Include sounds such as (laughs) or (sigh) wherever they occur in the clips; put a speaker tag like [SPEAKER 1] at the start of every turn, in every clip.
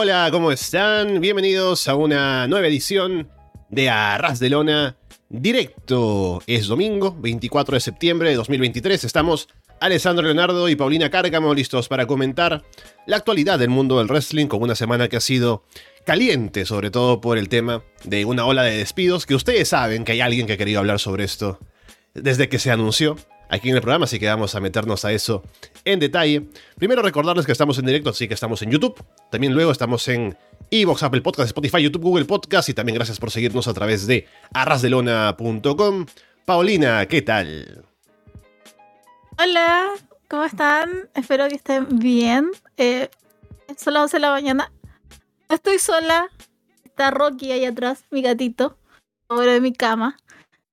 [SPEAKER 1] Hola, ¿cómo están? Bienvenidos a una nueva edición de Arras de Lona directo. Es domingo, 24 de septiembre de 2023. Estamos Alessandro Leonardo y Paulina Cárcamo listos para comentar la actualidad del mundo del wrestling con una semana que ha sido caliente, sobre todo por el tema de una ola de despidos, que ustedes saben que hay alguien que ha querido hablar sobre esto desde que se anunció aquí en el programa, así que vamos a meternos a eso en detalle. Primero recordarles que estamos en directo, así que estamos en YouTube. También luego estamos en Evox, Apple Podcast, Spotify, YouTube, Google Podcast y también gracias por seguirnos a través de arrasdelona.com. Paulina, ¿qué tal?
[SPEAKER 2] Hola, ¿cómo están? Espero que estén bien. Eh, son las 11 de la mañana. Estoy sola. Está Rocky ahí atrás, mi gatito, sobre de mi cama.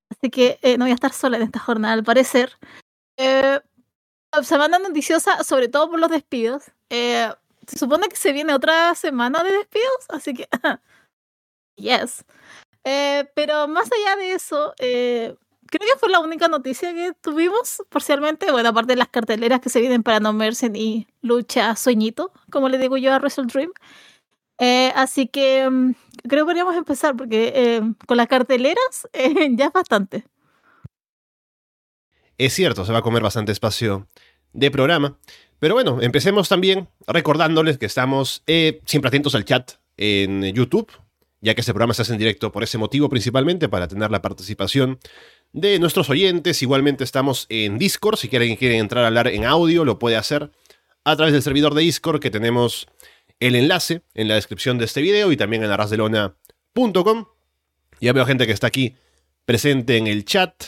[SPEAKER 2] Así que eh, no voy a estar sola en esta jornada, al parecer. Eh, semana noticiosa, sobre todo por los despidos. Eh, se supone que se viene otra semana de despidos, así que. (laughs) yes. Eh, pero más allá de eso, eh, creo que fue la única noticia que tuvimos parcialmente. Bueno, aparte de las carteleras que se vienen para No Mercy y Lucha Sueñito, como le digo yo a Wrestle Dream. Eh, así que um, creo que podríamos empezar porque eh, con las carteleras (laughs) eh, ya es bastante.
[SPEAKER 1] Es cierto, se va a comer bastante espacio de programa. Pero bueno, empecemos también recordándoles que estamos siempre atentos al chat en YouTube, ya que este programa se hace en directo por ese motivo principalmente, para tener la participación de nuestros oyentes. Igualmente estamos en Discord, si quieren, quieren entrar a hablar en audio, lo puede hacer a través del servidor de Discord que tenemos el enlace en la descripción de este video y también en arrasdelona.com. Ya veo gente que está aquí presente en el chat.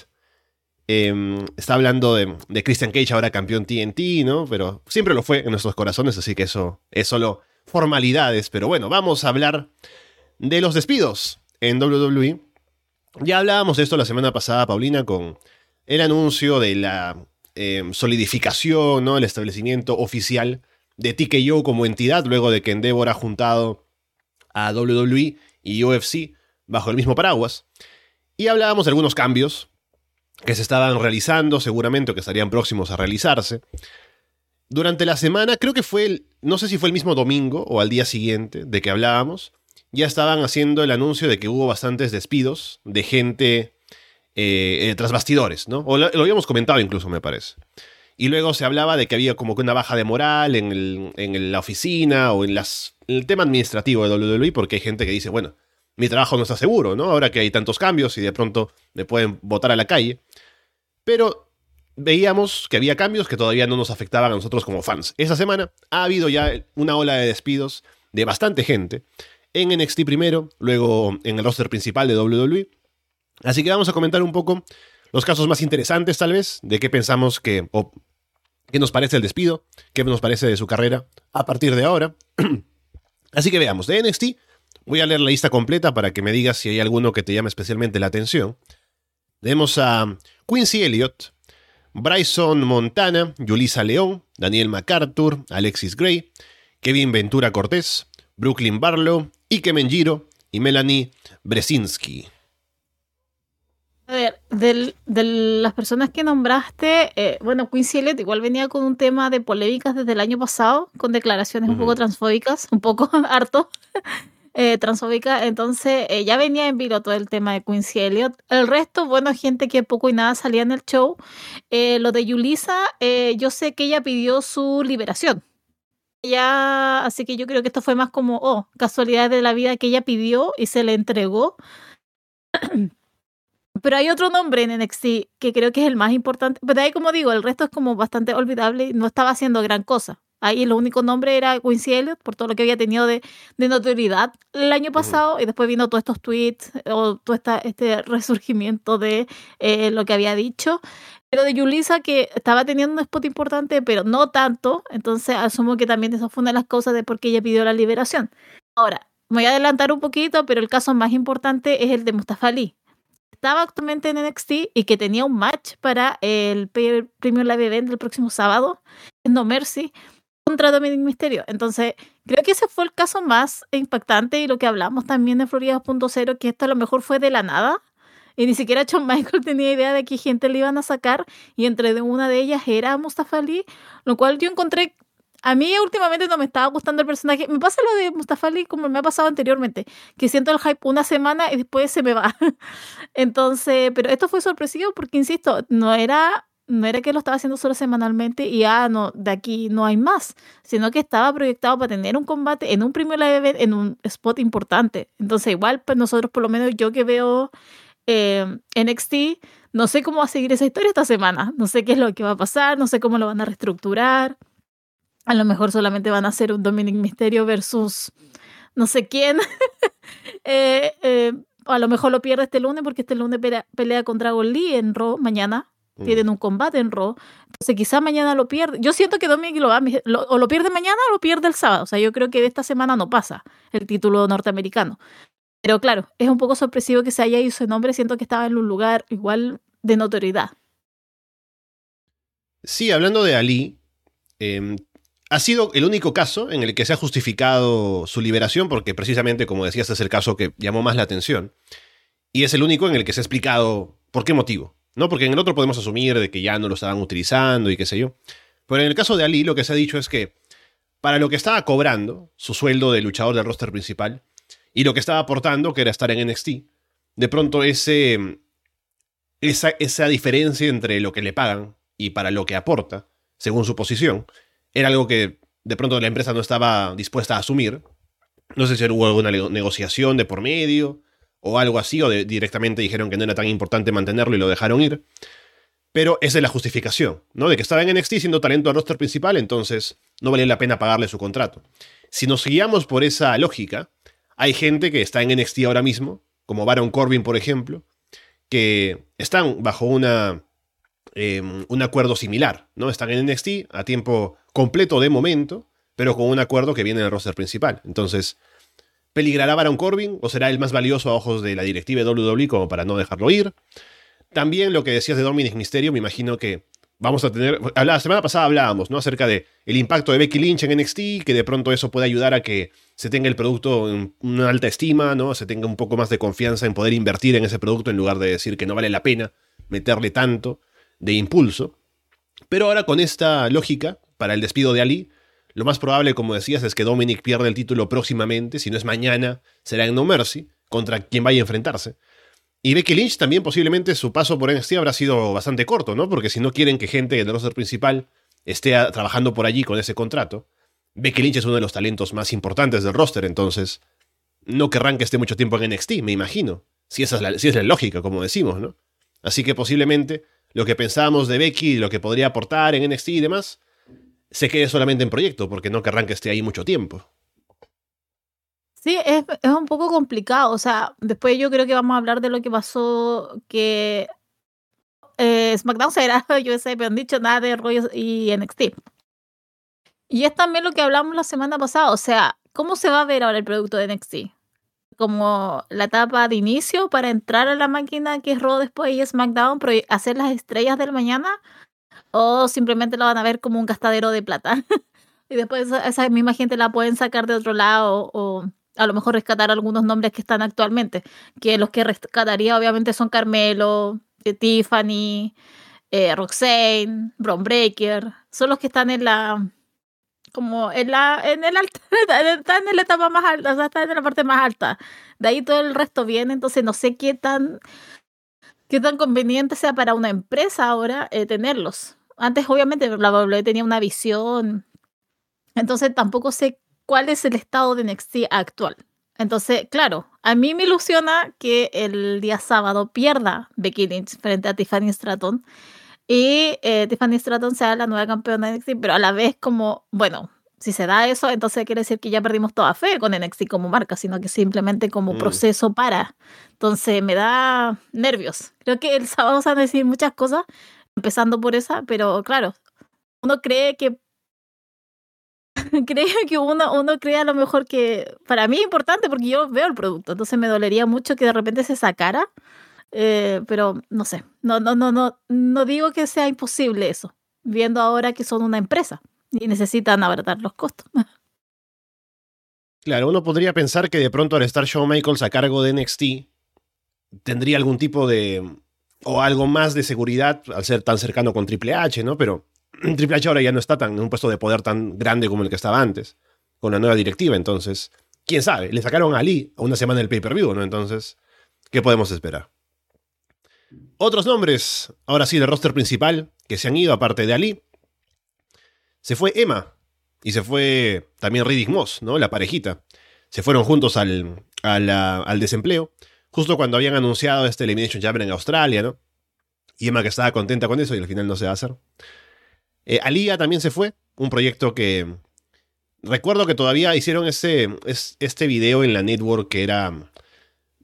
[SPEAKER 1] Eh, está hablando de, de, Christian Cage, ahora campeón TNT, ¿no? Pero siempre lo fue en nuestros corazones, así que eso es solo formalidades. Pero bueno, vamos a hablar de los despidos en WWE. Ya hablábamos de esto la semana pasada, Paulina, con el anuncio de la eh, solidificación, ¿no? El establecimiento oficial de TKO como entidad, luego de que Endeavor ha juntado a WWE y UFC bajo el mismo paraguas. Y hablábamos de algunos cambios que se estaban realizando seguramente o que estarían próximos a realizarse. Durante la semana, creo que fue, el, no sé si fue el mismo domingo o al día siguiente de que hablábamos, ya estaban haciendo el anuncio de que hubo bastantes despidos de gente eh, tras bastidores, ¿no? O lo, habíamos comentado incluso, me parece. Y luego se hablaba de que había como que una baja de moral en, el, en la oficina o en, las, el tema administrativo de WWE, porque hay gente que dice, bueno, mi trabajo no está seguro, ¿no? Ahora que hay tantos cambios y de pronto me pueden votar a la calle. Pero veíamos que había cambios que todavía no nos afectaban a nosotros como fans. Esa semana ha habido ya una ola de despidos de bastante gente. En NXT primero, luego en el roster principal de WWE. Así que vamos a comentar un poco los casos más interesantes, tal vez, de qué pensamos que. Qué nos parece el despido, qué nos parece de su carrera a partir de ahora. (clears throat) Así que veamos, de NXT Voy a leer la lista completa para que me digas si hay alguno que te llame especialmente la atención. Tenemos a Quincy Elliott, Bryson Montana, Yulisa León, Daniel MacArthur, Alexis Gray, Kevin Ventura Cortés, Brooklyn Barlow, Ike Menjiro y Melanie Bresinski.
[SPEAKER 2] A ver, de, de las personas que nombraste, eh, bueno, Quincy Elliott igual venía con un tema de polémicas desde el año pasado, con declaraciones uh -huh. un poco transfóbicas, un poco (laughs) harto (laughs) eh, transfóbica, entonces eh, ya venía en vilo todo el tema de Quincy Elliott. El resto, bueno, gente que poco y nada salía en el show. Eh, lo de Yulisa, yo sé que ella pidió su liberación. Ella, así que yo creo que esto fue más como, oh, casualidad de la vida que ella pidió y se le entregó. (clears throat) Pero hay otro nombre en NXT que creo que es el más importante. Pero ahí, como digo, el resto es como bastante olvidable no estaba haciendo gran cosa. Ahí el único nombre era Quincy Elliott por todo lo que había tenido de, de notoriedad el año pasado uh -huh. y después vino todos estos tweets o todo esta, este resurgimiento de eh, lo que había dicho. Pero de Yulisa que estaba teniendo un spot importante pero no tanto, entonces asumo que también eso fue una de las causas de por qué ella pidió la liberación. Ahora, me voy a adelantar un poquito, pero el caso más importante es el de Mustafa Ali. Estaba actualmente en NXT y que tenía un match para el Premium Live Event del próximo sábado en No Mercy contra Dominic Mysterio. Entonces, creo que ese fue el caso más impactante y lo que hablamos también de Florida 2.0, que esto a lo mejor fue de la nada y ni siquiera John Michael (laughs) tenía idea de qué gente le iban a sacar y entre una de ellas era Mustafa Ali, lo cual yo encontré a mí últimamente no me estaba gustando el personaje. Me pasa lo de Mustafa Ali como me ha pasado anteriormente, que siento el hype una semana y después se me va. (laughs) Entonces, pero esto fue sorpresivo porque, insisto, no era no era que lo estaba haciendo solo semanalmente y ah, no, de aquí no hay más, sino que estaba proyectado para tener un combate en un primer live en un spot importante. Entonces, igual, pues nosotros, por lo menos yo que veo eh, NXT, no sé cómo va a seguir esa historia esta semana. No sé qué es lo que va a pasar, no sé cómo lo van a reestructurar. A lo mejor solamente van a hacer un Dominic Mysterio versus no sé quién. (laughs) eh, eh, a lo mejor lo pierde este lunes porque este lunes pelea, contra Dragon Lee en Raw mañana. Mm. Tienen un combate en Raw. Entonces quizá mañana lo pierde. Yo siento que Dominic lo va lo, o lo pierde mañana o lo pierde el sábado. O sea, yo creo que de esta semana no pasa el título norteamericano. Pero claro, es un poco sorpresivo que se haya ido ese nombre. Siento que estaba en un lugar igual de notoriedad.
[SPEAKER 1] Sí, hablando de Ali, eh, ha sido el único caso en el que se ha justificado su liberación, porque precisamente, como decías, es el caso que llamó más la atención. Y es el único en el que se ha explicado por qué motivo. ¿no? Porque en el otro podemos asumir de que ya no lo estaban utilizando y qué sé yo. Pero en el caso de Ali, lo que se ha dicho es que para lo que estaba cobrando, su sueldo de luchador del roster principal, y lo que estaba aportando, que era estar en NXT, de pronto ese, esa, esa diferencia entre lo que le pagan y para lo que aporta, según su posición, era algo que de pronto la empresa no estaba dispuesta a asumir. No sé si hubo alguna negociación de por medio o algo así, o directamente dijeron que no era tan importante mantenerlo y lo dejaron ir. Pero esa es la justificación, ¿no? De que estaba en NXT siendo talento al roster principal, entonces no valía la pena pagarle su contrato. Si nos guiamos por esa lógica, hay gente que está en NXT ahora mismo, como Baron Corbin, por ejemplo, que están bajo una, em, un acuerdo similar, ¿no? Están en NXT a tiempo completo de momento, pero con un acuerdo que viene en el roster principal. Entonces, ¿peligrará Baron Corbin o será el más valioso a ojos de la directiva de WWE como para no dejarlo ir? También lo que decías de Dominic Mysterio, me imagino que vamos a tener. La semana pasada hablábamos, ¿no? Acerca de el impacto de Becky Lynch en NXT, que de pronto eso puede ayudar a que se tenga el producto en una alta estima, ¿no? Se tenga un poco más de confianza en poder invertir en ese producto en lugar de decir que no vale la pena meterle tanto de impulso. Pero ahora con esta lógica, para el despido de Ali. Lo más probable, como decías, es que Dominic pierda el título próximamente, si no es mañana, será en No Mercy, contra quien vaya a enfrentarse. Y Becky Lynch también posiblemente su paso por NXT habrá sido bastante corto, ¿no? Porque si no quieren que gente del roster principal esté trabajando por allí con ese contrato, Becky Lynch es uno de los talentos más importantes del roster, entonces no querrán que esté mucho tiempo en NXT, me imagino. Si es la, si es la lógica, como decimos, ¿no? Así que posiblemente lo que pensábamos de Becky, lo que podría aportar en NXT y demás, se quede solamente en proyecto, porque no querrán que esté ahí mucho tiempo.
[SPEAKER 2] Sí, es, un poco complicado. O sea, después yo creo que vamos a hablar de lo que pasó, que eh, SmackDown será (laughs) USA, pero han dicho nada de rollos y NXT. Y es también lo que hablamos la semana pasada. O sea, ¿cómo se va a ver ahora el producto de NXT? Como la etapa de inicio para entrar a la máquina que es Raw después y SmackDown, hacer las estrellas del mañana o simplemente lo van a ver como un gastadero de plata. (laughs) y después esa, misma gente la pueden sacar de otro lado o a lo mejor rescatar algunos nombres que están actualmente, que los que rescataría obviamente son Carmelo, eh, Tiffany, eh, Roxane, Bron son los que están en la como en la en el (laughs) están en la etapa más alta, o sea, están en la parte más alta. De ahí todo el resto viene, entonces no sé qué tan qué tan conveniente sea para una empresa ahora eh, tenerlos. Antes, obviamente, la WWE tenía una visión. Entonces, tampoco sé cuál es el estado de NXT actual. Entonces, claro, a mí me ilusiona que el día sábado pierda Becky Lynch frente a Tiffany Stratton y eh, Tiffany Stratton sea la nueva campeona de NXT, pero a la vez como, bueno, si se da eso, entonces quiere decir que ya perdimos toda fe con NXT como marca, sino que simplemente como mm. proceso para. Entonces me da nervios. Creo que el sábado vamos a decir muchas cosas, empezando por esa, pero claro, uno cree que (laughs) cree que uno, uno cree a lo mejor que para mí es importante porque yo veo el producto, entonces me dolería mucho que de repente se sacara, eh, pero no sé, no, no, no, no, no digo que sea imposible eso, viendo ahora que son una empresa y necesitan abaratar los costos. (laughs)
[SPEAKER 1] Claro, uno podría pensar que de pronto al estar Shawn Michaels a cargo de NXT, tendría algún tipo de. O algo más de seguridad al ser tan cercano con Triple H, ¿no? Pero (clears throat) Triple H ahora ya no está tan, en un puesto de poder tan grande como el que estaba antes, con la nueva directiva, entonces. Quién sabe, le sacaron a Ali a una semana del pay-per-view, ¿no? Entonces, ¿qué podemos esperar? Otros nombres, ahora sí, del roster principal, que se han ido aparte de Ali. Se fue Emma y se fue también Riddick Moss, ¿no? La parejita. Se fueron juntos al, al desempleo, justo cuando habían anunciado este Elimination Chamber en Australia, ¿no? Y Emma que estaba contenta con eso y al final no se va a hacer. Eh, Alía también se fue, un proyecto que... Recuerdo que todavía hicieron ese, este video en la network que era...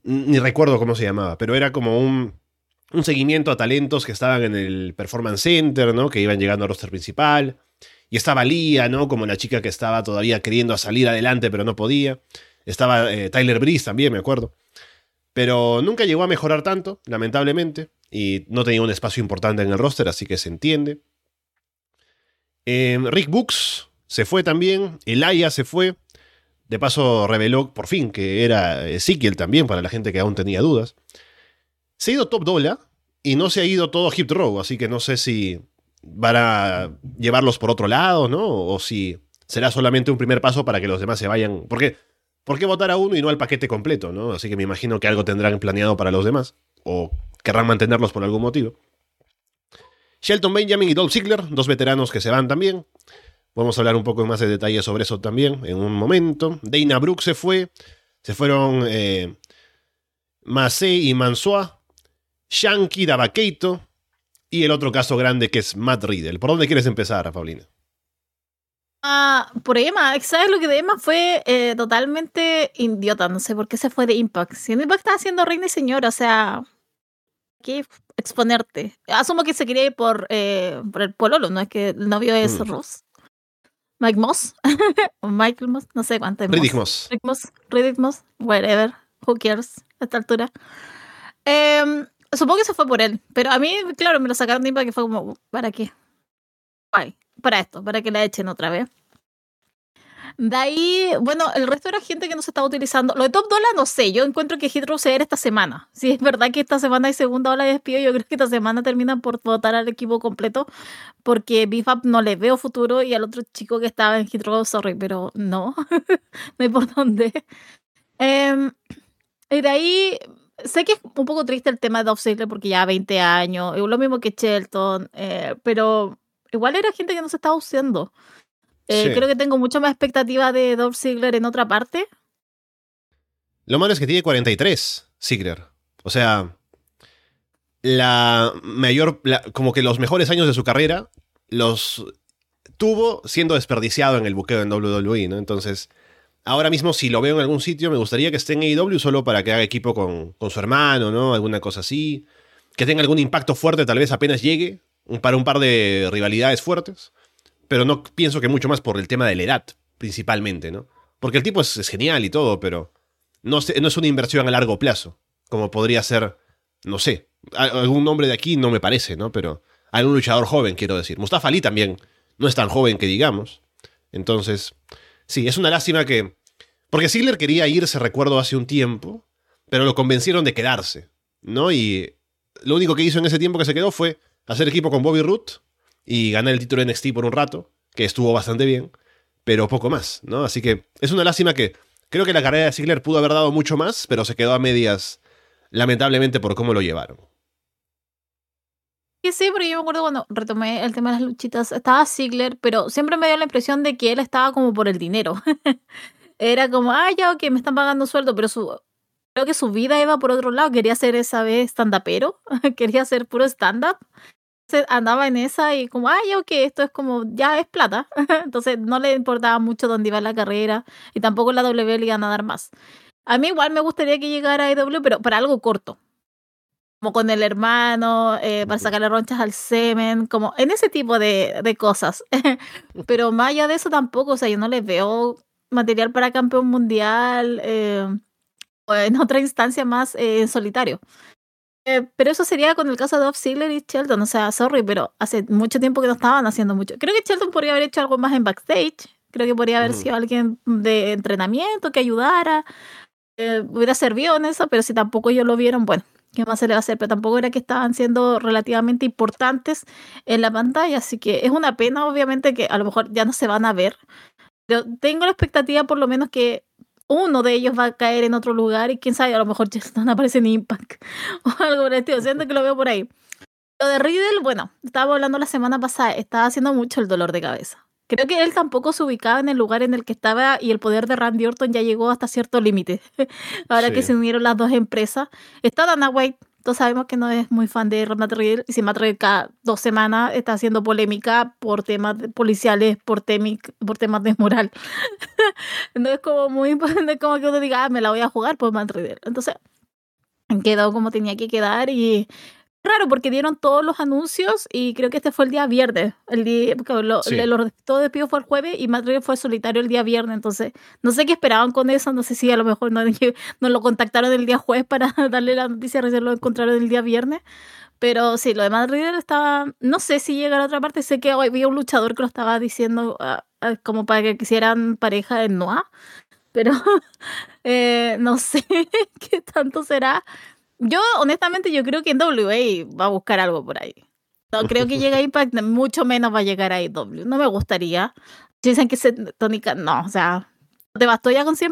[SPEAKER 1] Ni recuerdo cómo se llamaba, pero era como un, un seguimiento a talentos que estaban en el Performance Center, ¿no? Que iban llegando al roster principal. Y estaba Lía, ¿no? Como la chica que estaba todavía queriendo salir adelante, pero no podía. Estaba eh, Tyler Breeze también, me acuerdo. Pero nunca llegó a mejorar tanto, lamentablemente. Y no tenía un espacio importante en el roster, así que se entiende. Em, Rick Books se fue también. Elaya se fue. De paso reveló por fin que era Ezekiel también, para la gente que aún tenía dudas. Se ha ido Top Dollar y no se ha ido todo Hip Row, así que no sé si van a llevarlos por otro lado, ¿no? O si será solamente un primer paso para que los demás se vayan. Porque, ¿por qué votar a uno y no al paquete completo, ¿no? Así que me imagino que algo tendrán planeado para los demás, o querrán mantenerlos por algún motivo. Shelton Benjamin y Dolph Ziggler, dos veteranos que se van también. Vamos a hablar un poco más de detalles sobre eso también en un momento. Dana Brooke se fue. Se fueron eh, y Mansoa. Shanky Davakeito y el otro caso grande que es Matt Riddle. ¿Por dónde quieres empezar, Paulina?
[SPEAKER 2] Ah, por Emma, ¿sabes lo que de Emma fue eh, totalmente idiota? No sé por qué se fue de Impact. Si Impact estaba haciendo reina y señora, o sea, ¿qué exponerte? Asumo que se quería ir por, eh, por el pololo, ¿no? Es que el novio es mm. Ross. Mike Moss. (laughs) o Michael Moss, no sé cuánto.
[SPEAKER 1] Riddick Moss.
[SPEAKER 2] Riddick Moss. Riddick Moss. Whatever. Who cares a esta altura. Eh, Supongo que se fue por él. Pero a mí, claro, me lo sacaron de Impact que fue como, ¿para qué? Para esto, para que la echen otra vez. De ahí, bueno, el resto era gente que no se estaba utilizando. Lo de Top Dollar no sé, yo encuentro que era esta semana. Si es verdad que esta semana hay segunda ola de despido, yo creo que esta semana terminan por votar al equipo completo porque Bifab no le veo futuro y al otro chico que estaba en Hydro, sorry, pero no, (laughs) no hay por dónde. Em, y de ahí sé que es un poco triste el tema de Dolph porque ya 20 años, lo mismo que Shelton, eh, pero igual era gente que no se estaba usando. Eh, creo que tengo mucha más expectativa de Dolph Ziggler en otra parte.
[SPEAKER 1] Lo malo es que tiene 43, Ziggler. O sea, la mayor, como que los mejores años de su carrera los tuvo siendo desperdiciado en el buqueo en WWE, ¿no? Entonces, Ahora mismo, si lo veo en algún sitio, me gustaría que esté en AEW solo para que haga equipo con, su hermano, ¿no? Alguna cosa así. Que tenga algún impacto fuerte, tal vez apenas llegue, para un par de rivalidades fuertes. Pero no pienso que mucho más por el tema de la edad, principalmente, ¿no? Porque el tipo es, genial y todo, pero no, no es una inversión a largo plazo, como podría ser, no sé, algún nombre de aquí no me parece, ¿no? Pero algún luchador joven, quiero decir. Mustafa Ali también no es tan joven que digamos. Entonces, Sí, es una lástima que... Porque Ziggler quería irse, recuerdo, hace un tiempo, pero lo convencieron de quedarse, ¿no? Y lo único que hizo en ese tiempo que se quedó fue hacer equipo con Bobby Root y ganar el título NXT por un rato, que estuvo bastante bien, pero poco más, ¿no? Así que es una lástima que creo que la carrera de Ziggler pudo haber dado mucho más, pero se quedó a medias, lamentablemente, por cómo lo llevaron.
[SPEAKER 2] Sí, sí, porque yo me acuerdo cuando retomé el tema de las luchitas, estaba Ziggler, pero siempre me dio la impresión de que él estaba como por el dinero. (laughs) Era como, ah, ya, ok, me están pagando sueldo, pero su, creo que su vida iba por otro lado. Quería ser esa vez stand-upero, (laughs) quería ser puro stand-up. Andaba en esa y como, ya, ok, esto es como, ya es plata. (laughs) Entonces no le importaba mucho dónde iba la carrera y tampoco la W le iban a dar más. A mí igual me gustaría que llegara a EW, pero para algo corto como con el hermano, eh, para sacarle ronchas al semen, como en ese tipo de, de cosas. (laughs) Pero más allá de eso tampoco, o sea, yo no les veo material para campeón mundial eh, en otra instancia más eh, en solitario. pero eso sería con el caso de Dolph Ziggler y Shelton, o sea, sorry, pero hace mucho tiempo que no estaban haciendo mucho. Creo que Shelton podría haber hecho algo más en backstage, creo que podría haber sido alguien de entrenamiento que ayudara, hubiera servido en eso, pero si tampoco ellos lo vieron, bueno, ¿qué más se le va a hacer? Pero tampoco era que estaban siendo relativamente importantes en la pantalla, así que es una pena, obviamente, que a lo mejor ya no se van a ver. Pero tengo la expectativa, por lo menos, que uno de ellos va a caer en otro lugar y quién sabe, a lo mejor ya no aparece en Impact (laughs) o algo por el estilo. Siento que lo veo por ahí. Lo de Riddle, bueno, estaba hablando la semana pasada, estaba haciendo mucho el dolor de cabeza. Creo que él tampoco se ubicaba en el lugar en el que estaba y el poder de Randy Orton ya llegó hasta cierto límite. (laughs) Ahora que se unieron las dos empresas. Está Dana White, todos sabemos que no es muy fan de Matt Riddle y si Matt Riddle cada dos semanas está haciendo polémica por temas policiales, por, por temas de moral. (laughs) no es como muy (laughs) importante como que uno diga, ah, me la voy a jugar por Matt Riddle. Entonces, quedó como tenía que quedar y raro porque dieron todos los anuncios y creo que este fue el día viernes. El día, lo, todo despido fue el jueves y Madrid fue solitario el día viernes. Entonces, no sé qué esperaban con eso. No sé si a lo mejor no, (laughs) no lo contactaron el día jueves para (laughs) darle la noticia, recién lo encontraron el día viernes. Pero sí, lo de Madrid estaba. No sé si llega a la otra parte. Sé que había un luchador que lo estaba diciendo ah, ah, como para que quisieran pareja en Noah. Pero (laughs) eh, no sé qué tanto será. Yo, honestamente, yo creo que en WA va a buscar algo por ahí. No creo que llegue a Impact, (laughs) mucho menos va a llegar a IW. No me gustaría. Dicen que se tónica, no, o sea, te bastó ya con 100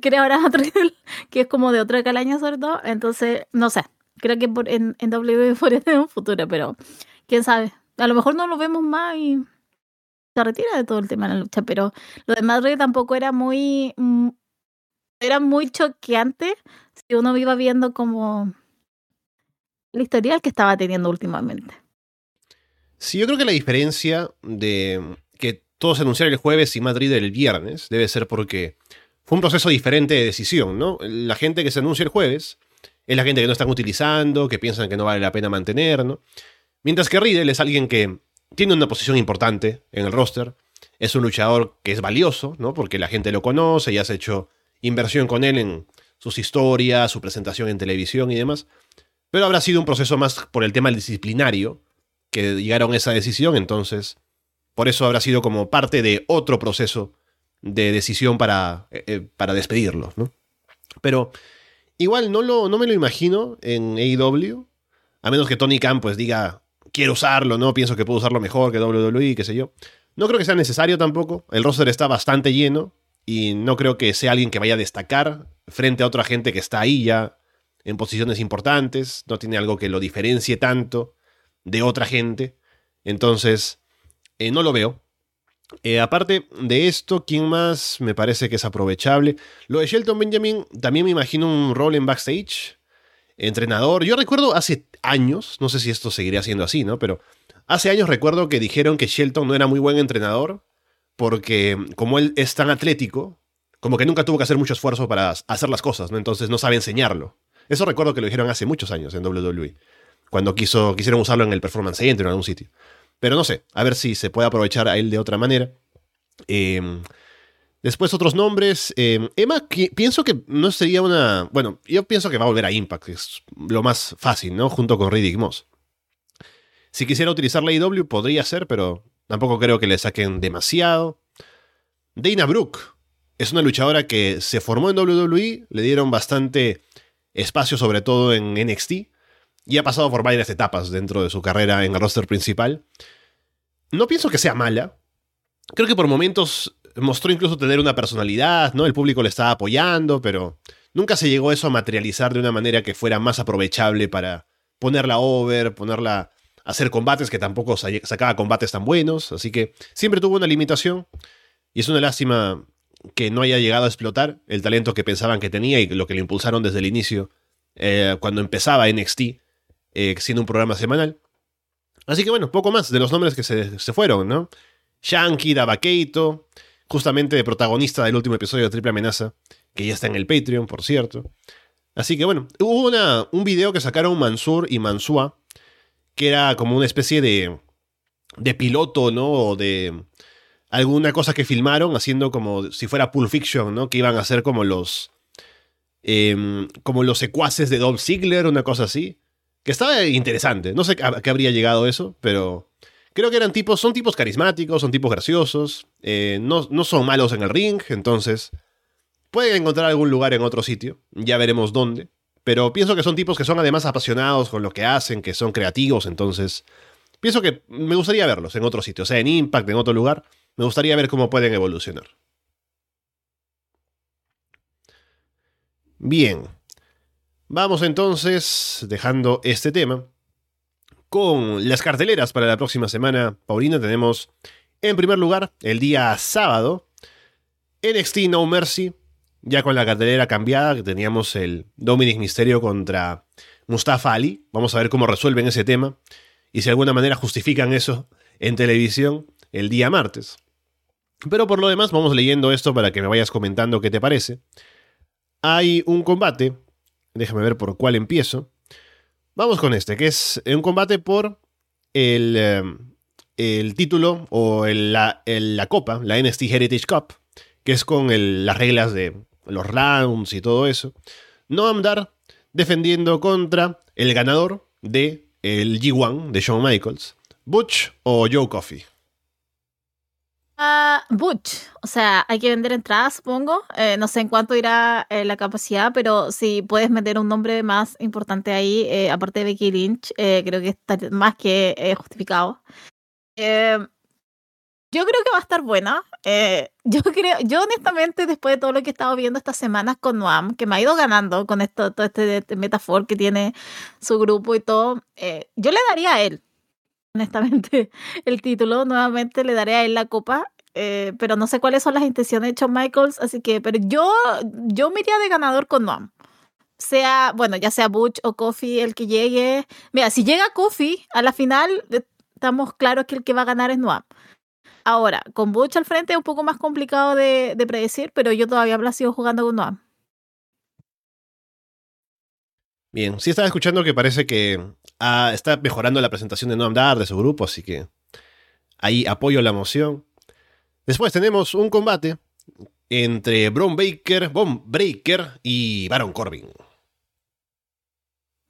[SPEAKER 2] Quiere (laughs) ahora (laughs) que es como de otra calaña sobre todo. Entonces, no sé. Creo que por, en, en W podría tener un futuro, pero quién sabe. A lo mejor no lo vemos más y se retira de todo el tema de la lucha, pero lo de Madrid tampoco era muy mm, era muy choqueante si uno iba viendo como el historial que estaba teniendo últimamente.
[SPEAKER 1] Sí, yo creo que la diferencia de que todos anunciaron el jueves y Madrid el viernes debe ser porque fue un proceso diferente de decisión, ¿no? La gente que se anuncia el jueves es la gente que no están utilizando, que piensan que no vale la pena mantener, ¿no? Mientras que Riddle es alguien que tiene una posición importante en el roster, es un luchador que es valioso, ¿no? Porque la gente lo conoce, ya se ha hecho inversión con él en sus historias, su presentación en televisión y demás. Pero habrá sido un proceso más por el tema disciplinario que llegaron a esa decisión, entonces por eso habrá sido como parte de otro proceso de decisión para, eh, eh, para despedirlo, ¿no? Pero igual no, lo, no me lo imagino en AEW, a menos que Tony Khan pues diga, quiero usarlo, ¿no? Pienso que puedo usarlo mejor que WWE, qué sé yo. No creo que sea necesario tampoco, el roster está bastante lleno, y no creo que sea alguien que vaya a destacar frente a otra gente que está ahí ya en posiciones importantes, no tiene algo que lo diferencie tanto de otra gente, entonces eh, no lo veo. Eh, aparte de esto, ¿quién más me parece que es aprovechable? Lo de Shelton Benjamin, también me imagino un rol en backstage, entrenador. Yo recuerdo hace años, no sé si esto seguiría siendo así, ¿no? Pero hace años recuerdo que dijeron que Shelton no era muy buen entrenador porque como él es tan atlético, como que nunca tuvo que hacer mucho esfuerzo para hacer las cosas, ¿no? Entonces no sabe enseñarlo. Eso recuerdo que lo dijeron hace muchos años en WWE, cuando quiso, quisieron usarlo en el Performance Center o en algún sitio. Pero no sé, a ver si se puede aprovechar a él de otra manera. Em, después otros nombres. Em, Emma, pienso que no sería una... Bueno, yo pienso que va a volver a Impact, que es lo más fácil, ¿no? Junto con Riddick Moss. Si quisiera utilizar la IW podría ser, pero Tampoco creo que le saquen demasiado. Dana Brooke es una luchadora que se formó en WWE, le dieron bastante espacio, sobre todo en NXT, y ha pasado por varias etapas dentro de su carrera en el roster principal. No pienso que sea mala. Creo que por momentos mostró incluso tener una personalidad, ¿no? El público le estaba apoyando, pero nunca se llegó eso a materializar de una manera que fuera más aprovechable para ponerla over, ponerla hacer combates que tampoco sacaba combates tan buenos, así que siempre tuvo una limitación y es una lástima que no haya llegado a explotar el talento que pensaban que tenía y lo que le impulsaron desde el inicio eh, cuando empezaba NXT, eh, siendo un programa semanal. Así que bueno, poco más de los nombres que se, fueron, ¿no? Shanky, Davakeito, justamente protagonista del último episodio de Triple Amenaza, que ya está en el Patreon, por cierto. Así que bueno, hubo una, un video que sacaron Mansur y Mansua que era como una especie de, de piloto, ¿no? De alguna cosa que filmaron haciendo como si fuera Pulp Fiction, ¿no? Que iban a ser como los... Em, como los secuaces de Dolph Ziggler, una cosa así. Que estaba interesante. No sé a qué habría llegado eso, pero creo que eran tipos, son tipos carismáticos, son tipos graciosos, eh, no, no, son malos en el ring, entonces pueden encontrar algún lugar en otro sitio, ya veremos dónde, Pero pienso que son tipos que son además apasionados con lo que hacen, que son creativos, entonces pienso que me gustaría verlos en otro sitio, o sea, en Impact, en otro lugar. Me gustaría ver cómo pueden evolucionar. Bien. Vamos entonces, dejando este tema, con las carteleras para la próxima semana. Paulina, tenemos en primer lugar el día sábado NXT No Mercy, ya con la cartelera cambiada, que teníamos el Dominic Misterio contra Mustafa Ali. Vamos a ver cómo resuelven ese tema y si de alguna manera justifican eso en televisión el día martes. Pero por lo demás, vamos leyendo esto para que me vayas comentando qué te parece. Hay un combate, déjame ver por cuál empiezo. Vamos con este, que es un combate por el, eh, el título o la, la, copa, la NXT Heritage Cup, que es con las reglas de los rounds y todo eso. Noam Dar defendiendo contra el ganador de el G1 de Shawn Michaels, Butch o Joe Coffey.
[SPEAKER 2] Uh, Butch, o sea, hay que vender entradas, supongo. Eh, no sé en cuánto irá eh, la capacidad, pero si puedes meter un nombre más importante ahí, eh, aparte de Becky Lynch, creo que está más que justificado. Yo creo que va a estar buena. Eh, yo (laughs) creo, yo honestamente, después de todo lo que he estado viendo estas semanas con Noam, que me ha ido ganando con esto, todo este, este metafor que tiene su grupo y todo, eh, yo le daría a él, honestamente, (laughs) el título. Nuevamente le daré a él la copa. Eh, pero no sé cuáles son las intenciones de Shawn Michaels, así que, pero yo, yo me de ganador con Noam sea, bueno, ya sea Butch o Kofi el que llegue. Mira, si llega Kofi a la final, estamos claros que el que va a ganar es Noam. Ahora, con Butch al frente es un poco más complicado de, predecir, pero yo todavía habla sigo jugando con Noam.
[SPEAKER 1] Bien, sí estaba escuchando que parece que ah, está mejorando la presentación de Noam Dar, de su grupo, así que ahí apoyo la moción. Después tenemos un combate entre Bron Baker, Von Breaker y Baron Corbin.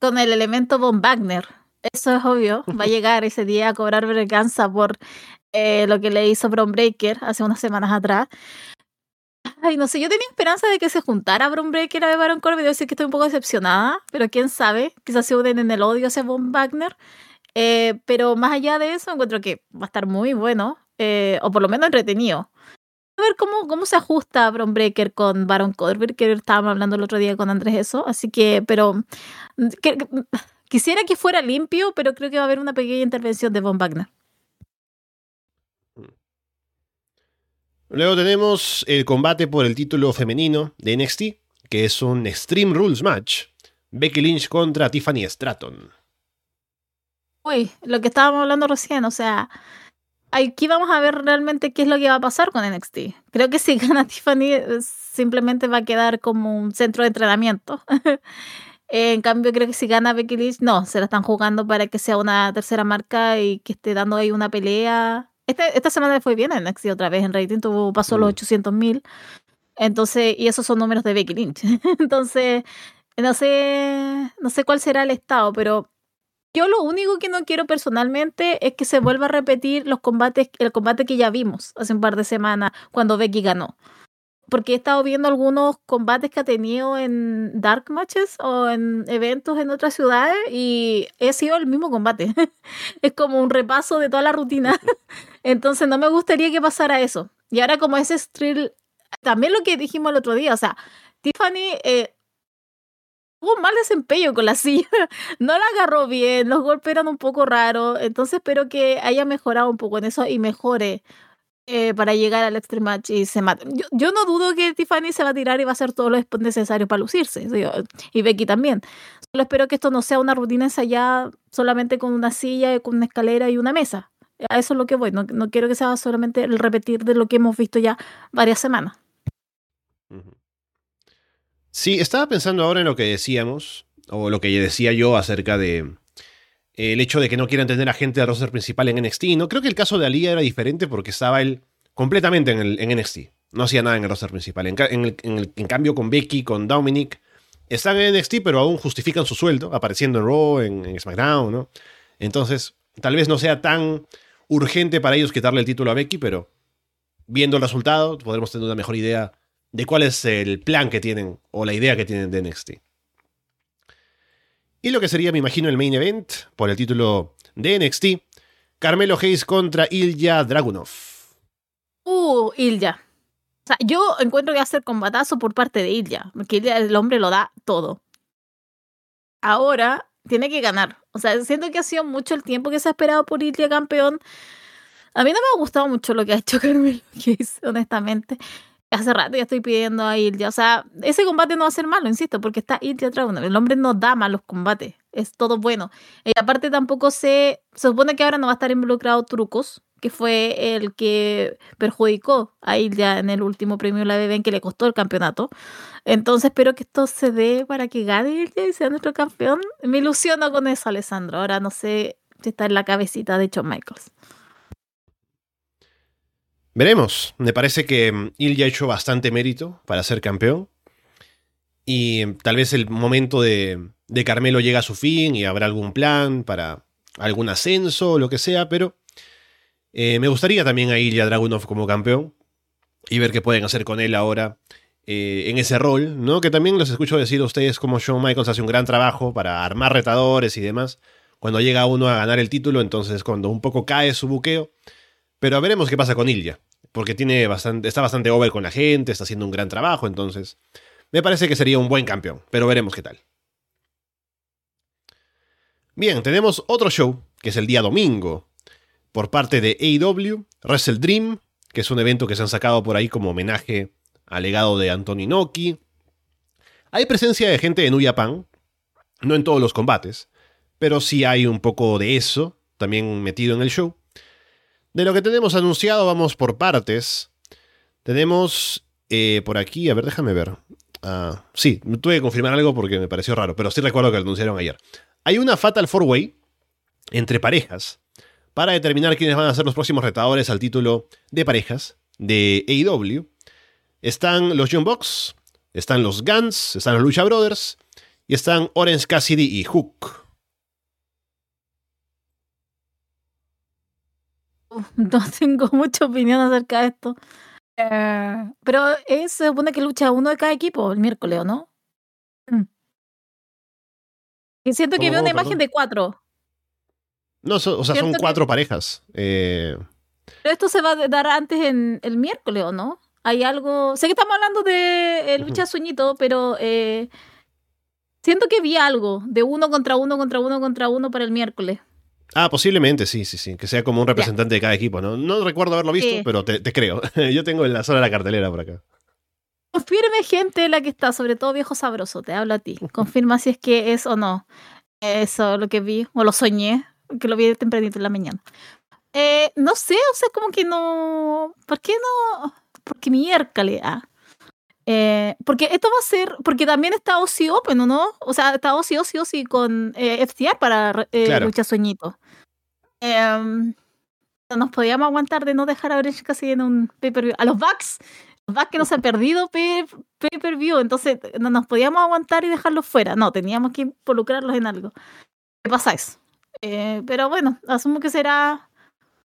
[SPEAKER 2] Con el elemento Von Wagner. Eso es obvio. Va a (laughs) llegar ese día a cobrar vergüenza por eh, lo que le hizo Bron Breaker hace unas semanas atrás. Ay, no sé, yo tenía esperanza de que se juntara Bron Breaker a Baron Corbin. Debo decir que estoy un poco decepcionada, pero quién sabe, quizás se unen en el odio hacia Von Wagner. Eh, pero más allá de eso, encuentro que va a estar muy bueno, eh, o por lo menos entretenido. A ver cómo, cómo se ajusta Bron Breaker con Baron Corbin, que estábamos hablando el otro día con Andrés eso. Así que, pero mm, quisiera que fuera limpio, pero creo que va a haber una pequeña intervención de Von Wagner.
[SPEAKER 1] Luego tenemos el combate por el título femenino de NXT, que es un Extreme Rules match. Becky Lynch contra Tiffany Stratton.
[SPEAKER 2] Uy, lo que estábamos hablando recién, o sea, aquí vamos a ver realmente qué es lo que va a pasar con NXT. Creo que si (laughs) gana Tiffany simplemente va a quedar como un centro de entrenamiento. (laughs) en cambio, creo que si gana Becky Lynch, no, se la están jugando para que sea una tercera marca y que esté dando ahí una pelea este, esta semana le fue bien en NXT otra vez en rating, tuvo, pasó los 800 mm. mil. Entonces, y esos son números de Becky Lynch. (laughs) Entonces, no sé, no sé cuál será el estado, pero yo lo único que no quiero personalmente es que se vuelva a repetir los combates, el combate que ya vimos hace un par de semanas cuando Becky ganó porque he estado viendo algunos combates que ha tenido en dark matches o en eventos en otras ciudades y he sido el mismo combate. (laughs) es como un repaso de toda la rutina. (laughs) Entonces no me gustaría que pasara eso. Y ahora como ese street, también lo que dijimos el otro día, o sea, Tiffany eh, un mal desempeño con la (laughs) silla, no la agarró bien, los golpes eran un poco raros, entonces espero que haya mejorado un poco en eso y mejore eh, para llegar al Extreme Match y se mata. Yo, no dudo que Tiffany se va a tirar y va a hacer todo lo necesario para lucirse. Y Becky también. Solo espero que esto no sea una rutina ensayada solamente con una silla, con una escalera y una mesa. A eso es lo que voy. No, no quiero que sea solamente el repetir de lo que hemos visto ya varias semanas.
[SPEAKER 1] Sí, estaba pensando ahora en lo que decíamos, o lo que decía yo acerca de, el hecho de que no quieran tener a gente del roster principal en NXT. No creo que el caso de Ali era diferente porque estaba él completamente en, el, en NXT. No hacía nada en el roster principal. En, en, cambio, con Becky, con Dominic, están en NXT, pero aún justifican su sueldo, apareciendo en Raw, en, SmackDown, ¿no? Entonces, tal vez no sea tan urgente para ellos quitarle el título a Becky, pero viendo el resultado, podremos tener una mejor idea de cuál es el plan que tienen o la idea que tienen de NXT. Y lo que sería, me imagino, el main event por el título de NXT, Carmelo Hayes contra Ilya Dragunov.
[SPEAKER 2] Uh, Ilya. O sea, yo encuentro que a ser combatazo por parte de Ilya, porque Ilya, el hombre lo da todo. Ahora tiene que ganar. O sea, siento que ha sido mucho el tiempo que se ha esperado por Ilya campeón. A mí no me ha gustado mucho lo que ha hecho (laughs) Carmelo Hayes, honestamente. Hace rato ya estoy pidiendo a Ilya. O sea, ese combate no va a ser malo, insisto, porque está Ilya Dragunov. El hombre no da malos combates. Es todo bueno. Y aparte tampoco se... Supone que ahora no va a estar involucrado Trucos, que fue el que perjudicó a Ilya en el último premio de la BB que le costó el campeonato. Entonces espero que esto se dé para que gane Ilya y sea nuestro campeón. Me ilusiono con eso, Alessandro. Ahora no sé si está en la cabecita de Shawn Michaels.
[SPEAKER 1] Veremos. Me parece que mm, Ilya ha hecho bastante mérito para ser campeón. Y mm, tal vez el momento de, Carmelo llega a su fin y habrá algún plan para algún ascenso o lo que sea, pero eh, me gustaría también a Ilya Dragunov como campeón y ver qué pueden hacer con él ahora eh, en ese rol, ¿no? Que también los escucho decir a ustedes como Shawn Michaels hace un gran trabajo para armar retadores y demás. Cuando llega uno a ganar el título, entonces cuando un poco cae su buqueo. Pero veremos qué pasa con Ilya, porque tiene bastante, está bastante over con la gente, está haciendo un gran trabajo, entonces me parece que sería un buen campeón, pero veremos qué tal. Bien, tenemos otro show, que es el día domingo, por parte de AEW, Wrestle Dream, que es un evento que se han sacado por ahí como homenaje al legado de Anthony Noki. Hay presencia de gente de New Japan, no en todos los combates, pero sí hay un poco de eso también metido en el show. De lo que tenemos anunciado, vamos por partes. Tenemos eh, por aquí, a ver, déjame ver. Ah, sí, tuve que confirmar algo porque me pareció raro, pero sí recuerdo que lo anunciaron ayer. Hay una Fatal 4-Way entre parejas para determinar quiénes van a ser los próximos retadores al título de parejas de AEW. Están los Young Bucks, están los Guns, están los Lucha Brothers y están Orange Cassidy y Hook. (laughs)
[SPEAKER 2] No tengo mucha opinión acerca de esto. Eh, pero es, se supone que lucha uno de cada equipo el miércoles, ¿o no? Mm. Y siento que veo una imagen de cuatro.
[SPEAKER 1] No, o sea, son cuatro parejas. Eh.
[SPEAKER 2] Pero esto se va a dar antes en el miércoles, ¿o no? Hay algo. Sé que estamos hablando de lucha sueñito, pero eh, siento que vi algo de uno contra uno contra uno contra uno para el miércoles.
[SPEAKER 1] Ah, posiblemente, sí, sí, sí. Que sea como un representante de cada equipo, ¿no? No recuerdo haberlo visto, pero te, creo. (laughs) Yo tengo en la de la cartelera por acá.
[SPEAKER 2] Confirme, gente, la que está, sobre todo viejo sabroso, te hablo a ti. Confirma si es que es o no. Eso, lo que vi, o lo soñé, que lo vi tempranito en la mañana. Eh, no sé, o sea, como que no. ¿Por qué no? Porque miércoles. Ah. Eh, porque esto va a ser, porque también está Ozzy Open, ¿o no? O sea, está Ozzy, Ozzy, Ozzy con eh, FTR para eh, Lucha Em, nos podíamos aguantar de no dejar a Orange casi en un pay-per-view. A los Bucks, los Bucks que nos han (laughs) perdido pay-per-view, entonces no nos podíamos aguantar y dejarlos fuera. No, teníamos que involucrarlos en algo. ¿Qué pasa eso? Eh, pero bueno, asumo que será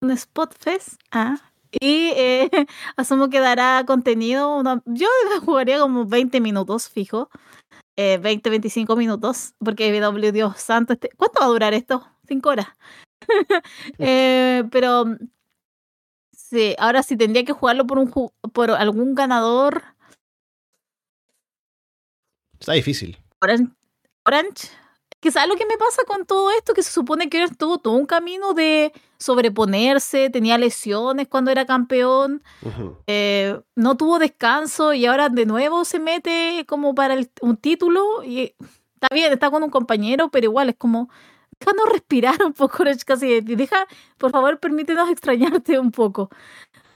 [SPEAKER 2] un Spot Fest. Ah, y eh, (laughs) asumo que dará contenido. yo (laughs) jugaría como 20 minutos, fijo. 20, eh, 25 minutos. Porque W, Dios santo. Este, ¿Cuánto va a durar esto? 5 horas. (laughs) pero sí, ahora sí tendría que jugarlo por, un, por algún ganador.
[SPEAKER 1] Está difícil.
[SPEAKER 2] Orange que sabes lo que me pasa con todo esto, que se supone que estuvo todo un camino de sobreponerse, tenía lesiones cuando era campeón, eh, no tuvo descanso y ahora de nuevo se mete como para un título y está bien, está con un compañero, pero igual es como, déjanos respirar un poco, (laughs) casi, deja, por favor, permítenos extrañarte un poco.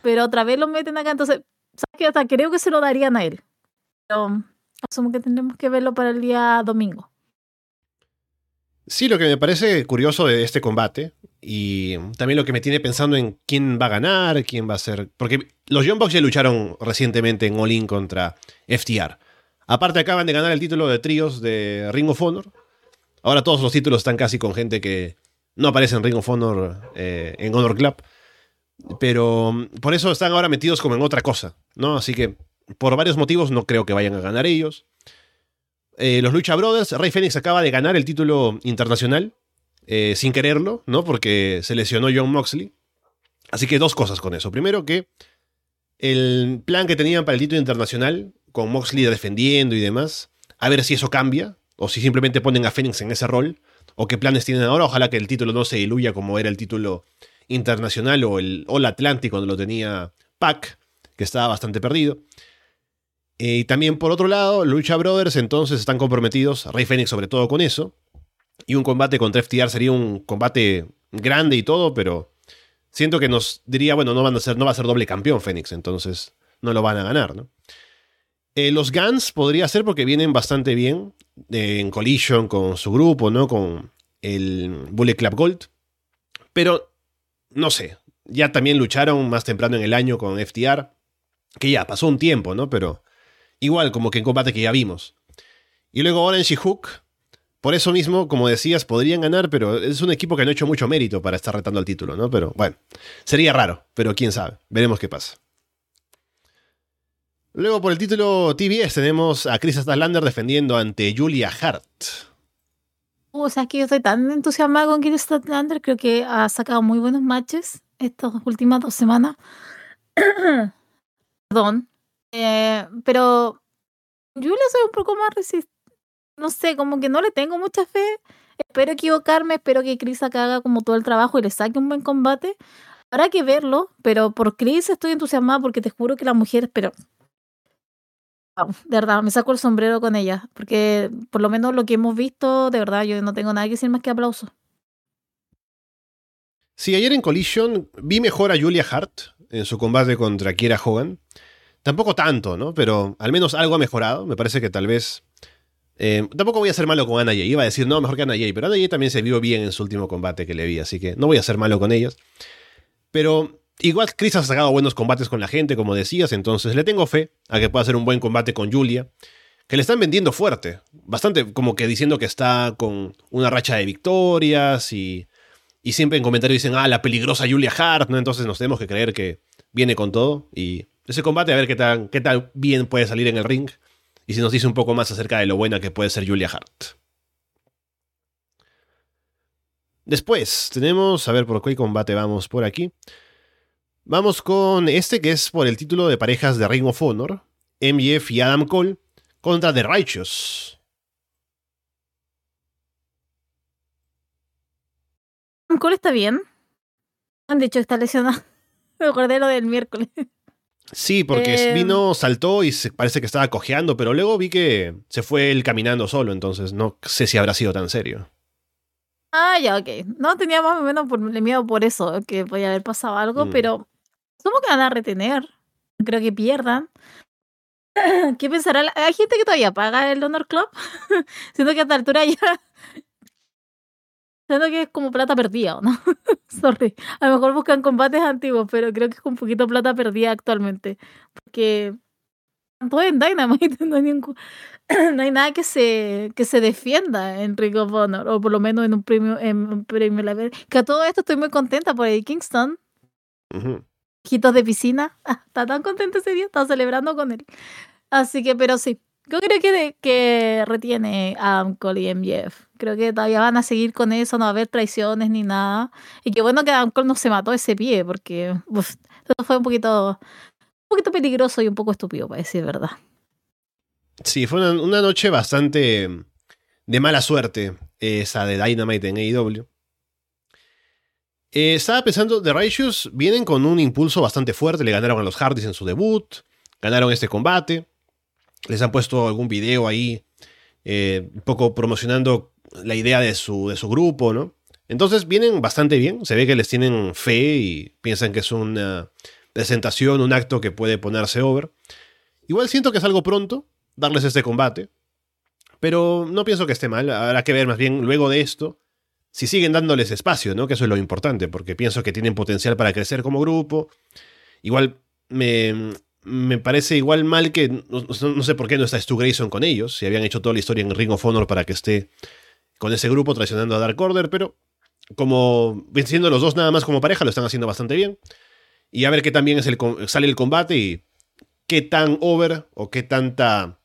[SPEAKER 2] Pero otra vez lo meten acá, entonces, ¿sabes qué? Hasta creo que se lo darían a él. Pero asumo que tendremos que verlo para el día domingo.
[SPEAKER 1] Sí, lo que me parece curioso de este combate y también lo que me tiene pensando en quién va a ganar, quién va a ser... Porque los Young Bucks ya lucharon recientemente en All In contra FTR. Aparte acaban de ganar el título de tríos de Ring of Honor. Ahora todos los títulos están casi con gente que no aparece en Ring of Honor, eh, en Honor Club. Pero mm, por eso están ahora metidos como en otra cosa, ¿no? Así que por varios motivos no creo que vayan a ganar ellos. eh, los Lucha Brothers, Rey Fénix acaba de ganar el título internacional, eh, sin quererlo, ¿no? Porque se lesionó John Moxley. Así que dos cosas con eso. Primero que el plan que tenían para el título internacional, con Moxley defendiendo y demás, a ver si eso cambia, o si simplemente ponen a Fénix en ese rol, o qué planes tienen ahora. Ojalá que el título no se diluya como era el título internacional o el All Atlantic cuando lo tenía Pac, que estaba bastante perdido. Eh, y también por otro lado, Lucha Brothers entonces están comprometidos, Rey Fénix sobre todo con eso. Y un combate contra FTR sería un combate grande y todo, pero siento que nos diría, bueno, no, van a ser, no va a ser doble campeón Fénix, entonces no lo van a ganar, ¿no? Eh, los Guns podría ser porque vienen bastante bien eh, en Collision con su grupo, ¿no? Con el Bullet Club Gold. Pero, no sé, ya también lucharon más temprano en el año con FTR, que ya pasó un tiempo, ¿no? Pero igual como que en combate que ya vimos. Y luego Orange y Hook, por eso mismo, como decías, podrían ganar, pero es un equipo que no ha hecho mucho mérito para estar retando al título, ¿no? Pero bueno, sería raro, pero quién sabe, veremos qué pasa. Luego por el título TBS tenemos a Chris Statlander defendiendo ante Julia Hart.
[SPEAKER 2] O sea, es que yo estoy tan entusiasmada con Chris Statlander, creo que ha sacado muy buenos matches estas últimas dos semanas. (coughs) Perdón. Eh, pero Julia soy un poco más resistente. No sé, como que no le tengo mucha fe. Espero equivocarme, espero que Chris haga como todo el trabajo y le saque un buen combate. Habrá que verlo, pero por Chris estoy entusiasmada porque te juro que las mujeres, pero de verdad, me saco el sombrero con ella, porque por lo menos lo que hemos visto, de verdad, yo no tengo nada que decir más que aplauso.
[SPEAKER 1] Sí, ayer en Collision vi mejor a Julia Hart en su combate contra Kiera Hogan. Tampoco tanto, ¿no? Pero al menos algo ha mejorado. Me parece que tal vez. Eh, tampoco voy a ser malo con Ana Jay. Iba a decir, no, mejor que Ana Jay. Pero Ana Jay también se vio bien en su último combate que le vi. Así que no voy a ser malo con ellos. Pero igual Chris ha sacado buenos combates con la gente, como decías. Entonces le tengo fe a que pueda hacer un buen combate con Julia. Que le están vendiendo fuerte. Bastante como que diciendo que está con una racha de victorias y. Y siempre en comentarios dicen, ah, la peligrosa Julia Hart, ¿no? Entonces nos tenemos que creer que viene con todo. Y ese combate, a ver qué tal, qué tal bien puede salir en el ring. Y si nos dice un poco más acerca de lo buena que puede ser Julia Hart. Después, tenemos, a ver por qué combate vamos por aquí. Vamos con este que es por el título de parejas de Ring of Honor. MJF y Adam Cole contra The Righteous.
[SPEAKER 2] Adam Cole está bien. Han dicho que está lesionado. (laughs) Me acordé lo del miércoles.
[SPEAKER 1] Sí, porque
[SPEAKER 2] Eh,
[SPEAKER 1] vino, saltó y se, parece que estaba cojeando, pero luego vi que se fue él caminando solo, entonces no sé si habrá sido tan serio.
[SPEAKER 2] Ah, ya, ok. No tenía más o menos por, miedo por eso, que podía haber pasado algo,
[SPEAKER 1] Mm.
[SPEAKER 2] pero supongo que van a retener. Creo que pierdan. (clears throat) ¿Qué pensará? la- Hay gente que todavía paga el Honor Club. (laughs) Siento que a esta altura ya. (laughs) Siento que es como plata perdida, ¿o ¿no? (laughs) Sorry. A lo mejor buscan combates antiguos, pero creo que es un poquito plata perdida actualmente. Porque. Todo en Dynamite, no hay, ningún- (clears throat) no hay nada que se, que se defienda en Ring of Honor, o por lo menos en un premio, en un premio. Que a todo esto estoy muy contenta por el Kingston,
[SPEAKER 1] Ujú.
[SPEAKER 2] Quitos de piscina. (laughs) Está tan contento ese día, está celebrando con él. Así que, pero sí, yo creo que, que retiene a Adam Cole y MJF. Creo que todavía van a seguir con eso, no va a haber traiciones ni nada. Y qué bueno que Adam Cole no se mató ese pie, porque eso fue un poquito, un poquito peligroso y un poco estúpido, para decir verdad.
[SPEAKER 1] Sí, fue una, una noche bastante de mala suerte, esa de Dynamite en AEW. Eh, estaba pensando, The Righteous vienen con un impulso bastante fuerte, le ganaron a los Hardys en su debut, ganaron este combate, les han puesto algún video ahí, eh, un poco promocionando la idea de su, de su grupo, ¿no? Entonces vienen bastante bien, se ve que les tienen fe y piensan que es una presentación, un acto que puede ponerse over. Igual siento que es algo pronto darles este combate, pero no pienso que esté mal, habrá que ver más bien luego de esto si siguen dándoles espacio, ¿no? Que eso es lo importante, porque pienso que tienen potencial para crecer como grupo. Igual me, me parece igual mal que no, sé por qué no está Stu Grayson con ellos, si habían hecho toda la historia en Ring of Honor para que esté con ese grupo traicionando a Dark Order, pero como siendo los dos nada más como pareja, lo están haciendo bastante bien. Y a ver qué también es el, sale el combate y qué tan over o qué tanta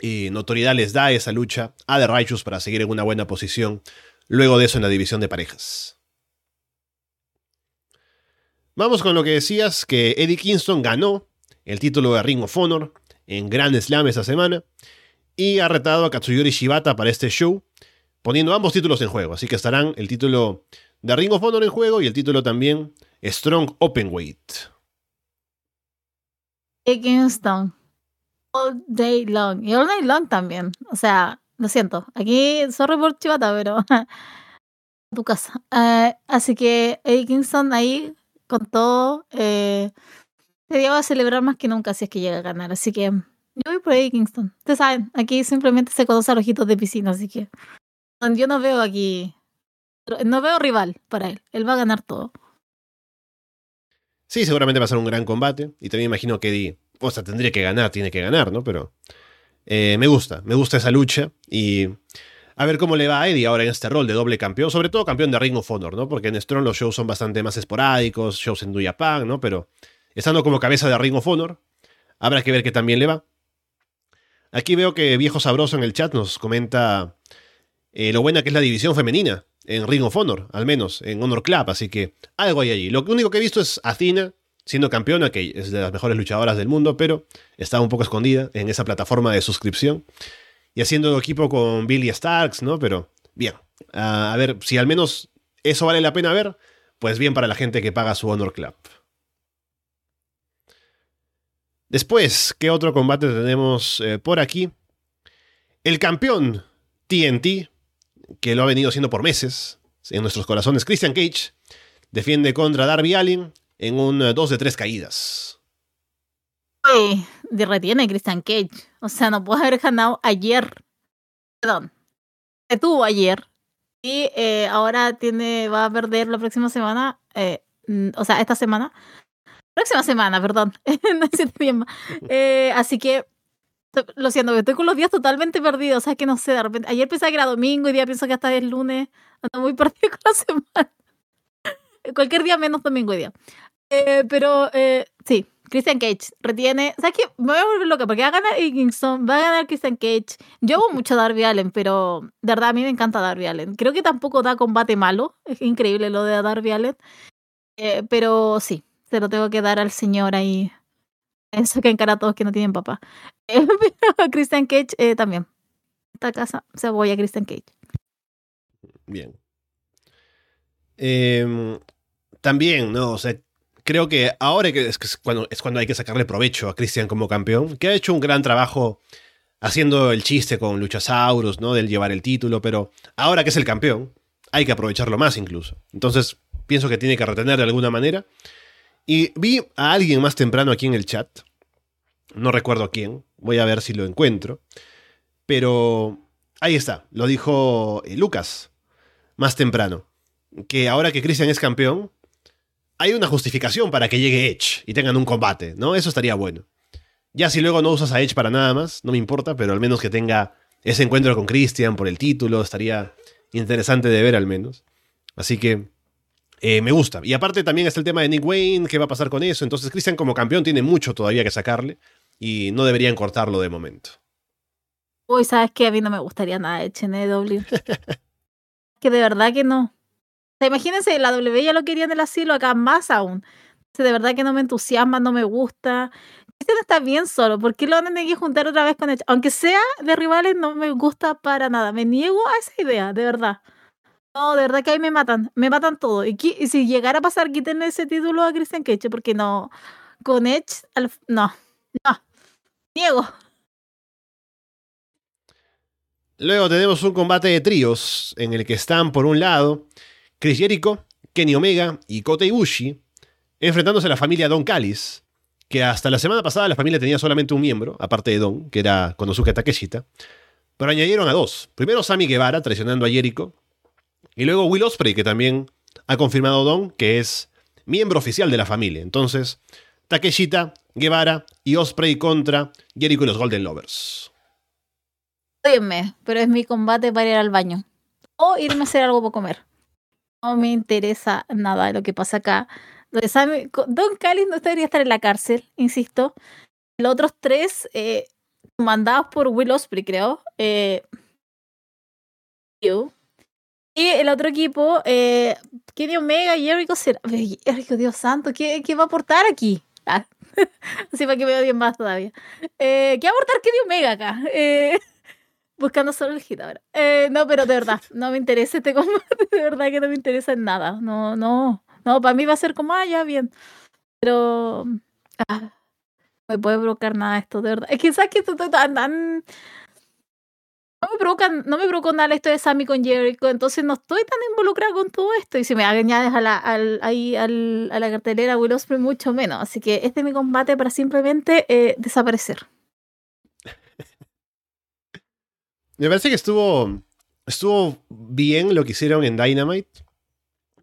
[SPEAKER 1] y notoriedad les da esa lucha a The Righteous para seguir en una buena posición luego de eso en la división de parejas. Vamos con lo que decías, que Eddie Kingston ganó el título de Ring of Honor en Grand Slam esa semana y ha retado a Katsuyori Shibata para este show, poniendo ambos títulos en juego. Así que estarán el título de Ring of Honor en juego y el título también Strong Openweight.
[SPEAKER 2] Eddie Kingston. All day long. Y all night long también. O sea, lo siento. Aquí, sorry por Chivata, pero. (laughs) tu casa. Eh, así que Eddie Kingston ahí con todo. Eh, día va a celebrar más que nunca si es que llega a ganar. Así que yo voy por Eddie Kingston. Ustedes saben, aquí simplemente se conoce a ojitos de piscina, así que yo no veo aquí. No veo rival para él. Él va a ganar todo.
[SPEAKER 1] Sí, seguramente va a ser un gran combate. Y también imagino que Eddie, o sea, tendría que ganar, tiene que ganar, ¿no? Pero eh, me gusta, me gusta esa lucha. Y a ver cómo le va a Eddie ahora en este rol de doble campeón, sobre todo campeón de Ring of Honor, ¿no? Porque en Strong los shows son bastante más esporádicos, shows en Duyapan, ¿no? Pero estando como cabeza de Ring of Honor, habrá que ver qué también le va. Aquí veo que Viejo Sabroso en el chat nos comenta eh, lo buena que es la división femenina en Ring of Honor, al menos en Honor Club, así que algo hay allí. Lo único que he visto es Athena siendo campeona, que es de las mejores luchadoras del mundo, pero está un poco escondida en esa plataforma de suscripción y haciendo equipo con Billy Starks, ¿no? Pero bien, a ver si al menos eso vale la pena ver, pues bien para la gente que paga su Honor Club. Después, ¿qué otro combate tenemos eh, por aquí? El campeón TNT, que lo ha venido haciendo por meses en nuestros corazones, Christian Cage, defiende contra Darby Allin en un 2 de 3 caídas.
[SPEAKER 2] Uy, retiene Christian Cage. O sea, no puede haber ganado ayer. Perdón. Se tuvo ayer. Y eh, ahora tiene, va a perder la próxima semana. Eh, o sea, esta semana. Próxima semana, perdón. (laughs) no bien. (laughs) Eh, así que lo siento, estoy con los días totalmente perdidos. O sea, que no sé, de repente. Ayer pensaba que era domingo y día pienso que hasta es lunes. Ando muy (laughs) perdido con la semana. Cualquier día menos domingo y día. Eh, pero eh, sí, Christian Cage retiene. ¿Sabes qué? Me voy a volver loca porque va a ganar Higginson, va a ganar Christian Cage. Yo hago mucho Darby Allen, pero de verdad a mí me encanta Darby Allen. Creo que tampoco da combate malo. Es increíble lo de Darby Allen. Eh, pero sí, se lo tengo que dar al señor ahí. Eso que encara a todos que no tienen papá. (laughs) pero Christian Cage también. Esta casa se voy a Christian Cage.
[SPEAKER 1] Bien. También, ¿no? O sea, creo que ahora es, cuando, es cuando hay que sacarle provecho a Christian como campeón, que ha hecho un gran trabajo haciendo el chiste con Luchasaurus, ¿no? Del llevar el título, pero ahora que es el campeón, hay que aprovecharlo más incluso. Entonces, pienso que tiene que retener de alguna manera. Y vi a alguien más temprano aquí en el chat, no recuerdo a quién, voy a ver si lo encuentro, pero ahí está, lo dijo eh, Lucas más temprano, que ahora que Christian es campeón, hay una justificación para que llegue Edge y tengan un combate, ¿no? Eso estaría bueno. Ya si luego no usas a Edge para nada más, no me importa, pero al menos que tenga ese encuentro con Christian por el título, estaría interesante de ver al menos. Así que eh, me gusta. Y aparte también está el tema de Nick Wayne, qué va a pasar con eso. Entonces Christian como campeón tiene mucho todavía que sacarle y no deberían cortarlo de momento.
[SPEAKER 2] Uy, ¿sabes qué? A mí no me gustaría nada Edge en EW. que de verdad que no imagínense, la W ya lo quería en el asilo, acá más aún. De verdad que no me entusiasma, no me gusta. Este no está bien solo. ¿Por qué lo van a tener que juntar otra vez con él? Aunque sea de rivales, no me gusta para nada. Me niego a esa idea, de verdad. No, de verdad que ahí me matan. Me matan todo. Y, si llegara a pasar, quítenle ese título a Christian Cage, porque no. Con Edge, no. No. Niego.
[SPEAKER 1] Luego tenemos un combate de tríos en el que están, por un lado, Chris Jericho, Kenny Omega y Kota Ibushi enfrentándose a la familia Don Callis, que hasta la semana pasada la familia tenía solamente un miembro, aparte de Don, que era Konosuke Takeshita, pero añadieron a dos. Primero Sammy Guevara traicionando a Jericho, y luego Will Osprey, que también ha confirmado Don, que es miembro oficial de la familia. Entonces, Takeshita, Guevara y Osprey contra Jericho y los Golden Lovers.
[SPEAKER 2] Óyeme, pero es mi combate para ir al baño. O irme a hacer algo para comer no me interesa nada de lo que pasa acá. Don Callis no debería estar en la cárcel, insisto. Los otros tres, eh, mandados por Will Osprey, creo. Eh, y el otro equipo, eh, Kenny Omega y Jericho Jericho, Dios santo, ¿qué, ¿qué, va a aportar aquí? Ah, (laughs) así para que me odien más todavía. Eh, ¿Qué va a aportar Kenny Omega acá? Eh, buscando solo el hit ahora. Eh, no, pero de verdad, (laughs) no me interesa este combate, (laughs) de verdad que no me interesa en nada. No, no, no, para mí va a ser como, ah, ya, bien. Pero... Ah, me puede provocar nada esto, de verdad. Es que sabes que estoy tan, tan no me provoca, no me provoca nada esto de Sammy con Jericho, entonces no estoy tan involucrada con todo esto. Y si me añades a la, al, ahí, al, a la cartelera Will Ospreay, mucho menos. Así que este es mi combate para simplemente eh, desaparecer.
[SPEAKER 1] Me parece que estuvo, estuvo bien lo que hicieron en Dynamite.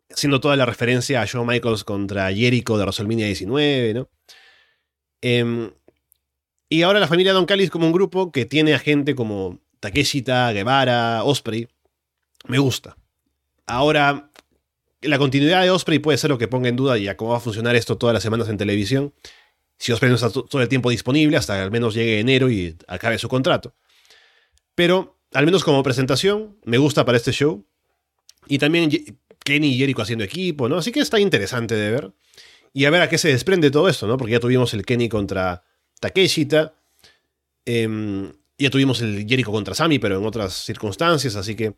[SPEAKER 1] Haciendo toda la referencia a Shawn Michaels contra Jericho de WrestleMania 19, ¿no? Em, y ahora la familia Don Callis como un grupo que tiene a gente como Takeshita, Guevara, Osprey. Me gusta. Ahora, la continuidad de Osprey puede ser lo que ponga en duda ya cómo va a funcionar esto todas las semanas en televisión. Si Osprey no está todo el tiempo disponible hasta al menos llegue enero y acabe su contrato. Pero, al menos como presentación, me gusta para este show. Y también Kenny y Jericho haciendo equipo, ¿no? Así que está interesante de ver. Y a ver a qué se desprende todo esto, ¿no? Porque ya tuvimos el Kenny contra Takeshita. Eh, ya tuvimos el Jericho contra Sami, pero en otras circunstancias, así que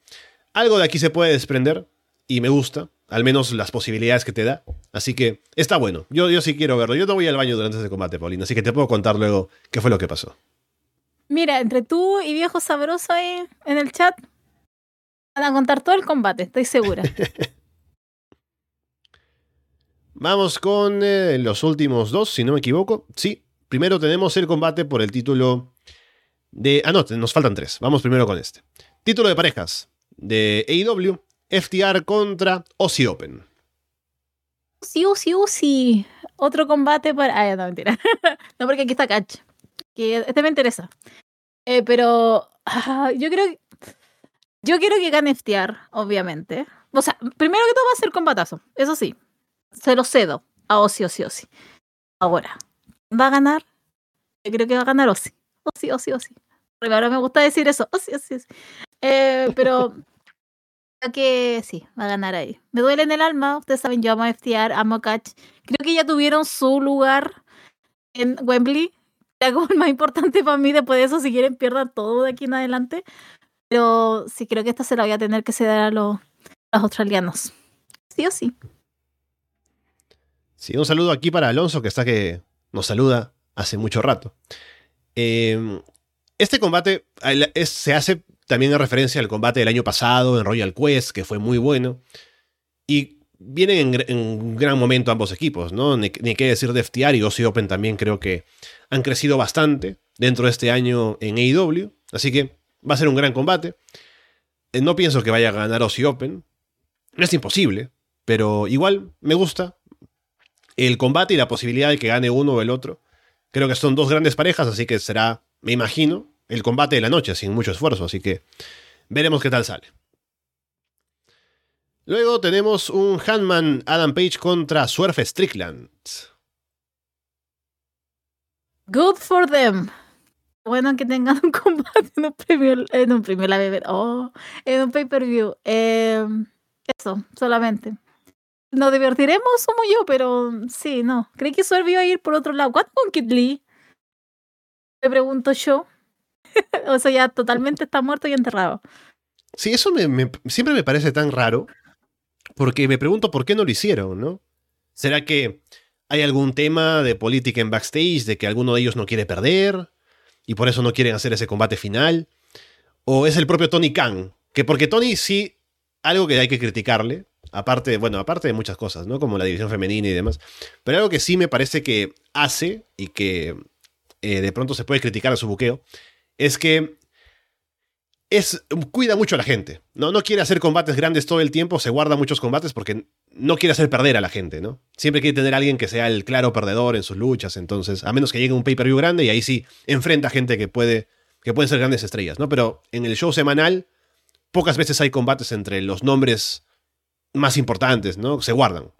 [SPEAKER 1] algo de aquí se puede desprender y me gusta, al menos las posibilidades que te da. Así que está bueno. Yo, yo sí quiero verlo. Yo no voy al baño durante ese combate, Paulina, así que te puedo contar luego qué fue lo que pasó.
[SPEAKER 2] Mira, entre tú y viejo sabroso ahí en el chat, van a contar todo el combate, estoy segura. (laughs)
[SPEAKER 1] Vamos con eh, los últimos dos, si no me equivoco. Sí, primero tenemos el combate por el título de... Ah, no, nos faltan tres. Vamos primero con este. Título de parejas de AEW, FTR contra Aussie Open.
[SPEAKER 2] Sí, sí, sí. Otro combate para... Ah, no, mentira. (laughs) no, porque aquí está Catch. Que este me interesa. Eh, pero (laughs) ah, yo creo que... Yo quiero que gane FTR, obviamente. O sea, primero que todo va a ser combatazo. Eso sí. Se lo cedo a Ozzy, Ozzy, Ozzy. Ahora, ¿va a ganar? Yo creo que va a ganar Ozzy. Ozzy, Ozzy, Ozzy. Porque ahora me gusta decir eso. Ozzy, Ozzy, Ozzy. Eh, pero (laughs) creo que sí, va a ganar ahí. Me duele en el alma. Ustedes saben, yo amo a FTR, amo a Catch. Creo que ya tuvieron su lugar en Wembley. Como el más importante para mí. Después de eso, si quieren, pierdan todo de aquí en adelante. Pero sí, creo que esta se la voy a tener que ceder a los, australianos. Sí o sí.
[SPEAKER 1] Sí, un saludo aquí para Alonso, que está que nos saluda hace mucho rato. Eh, este combate se hace también en referencia al combate del año pasado en Royal Quest, que fue muy bueno. Y vienen en, un gran momento ambos equipos, ¿no? Ni, qué decir de FTR y Aussie Open también creo que han crecido bastante dentro de este año en AEW. Así que va a ser un gran combate. Eh, no pienso que vaya a ganar Aussie Open. Es imposible, pero igual me gusta el combate y la posibilidad de que gane uno o el otro. Creo que son dos grandes parejas, así que será, me imagino, el combate de la noche sin mucho esfuerzo, así que veremos qué tal sale. Luego tenemos un Handman Adam Page contra Swerve Strickland.
[SPEAKER 2] Good for them. Bueno que tengan un combate en un premio, en un premio la bebé, oh, en un pay-per-view. Em, eso, solamente nos divertiremos, somos yo, pero sí, no. Creí que Swerve iba a ir por otro lado. ¿Cuánto con Kid Lee? Me pregunto yo. (laughs) o sea, ya totalmente está muerto y enterrado.
[SPEAKER 1] Sí, eso me, siempre me parece tan raro. Porque me pregunto por qué no lo hicieron, ¿no? ¿Será que hay algún tema de política en backstage, de que alguno de ellos no quiere perder y por eso no quieren hacer ese combate final? ¿O es el propio Tony Khan? Que porque Tony sí, algo que hay que criticarle, Aparte, bueno, aparte de muchas cosas, ¿no? Como la división femenina y demás. Pero algo que sí me parece que hace y que eh, de pronto se puede criticar a su buqueo es que es, cuida mucho a la gente. ¿no? no quiere hacer combates grandes todo el tiempo, se guarda muchos combates porque no quiere hacer perder a la gente, ¿no? Siempre quiere tener alguien que sea el claro perdedor en sus luchas, entonces, a menos que llegue un pay-per-view grande y ahí sí enfrenta a gente que puede que pueden ser grandes estrellas, ¿no? Pero en el show semanal pocas veces hay combates entre los nombres más importantes, ¿no? Se guardan.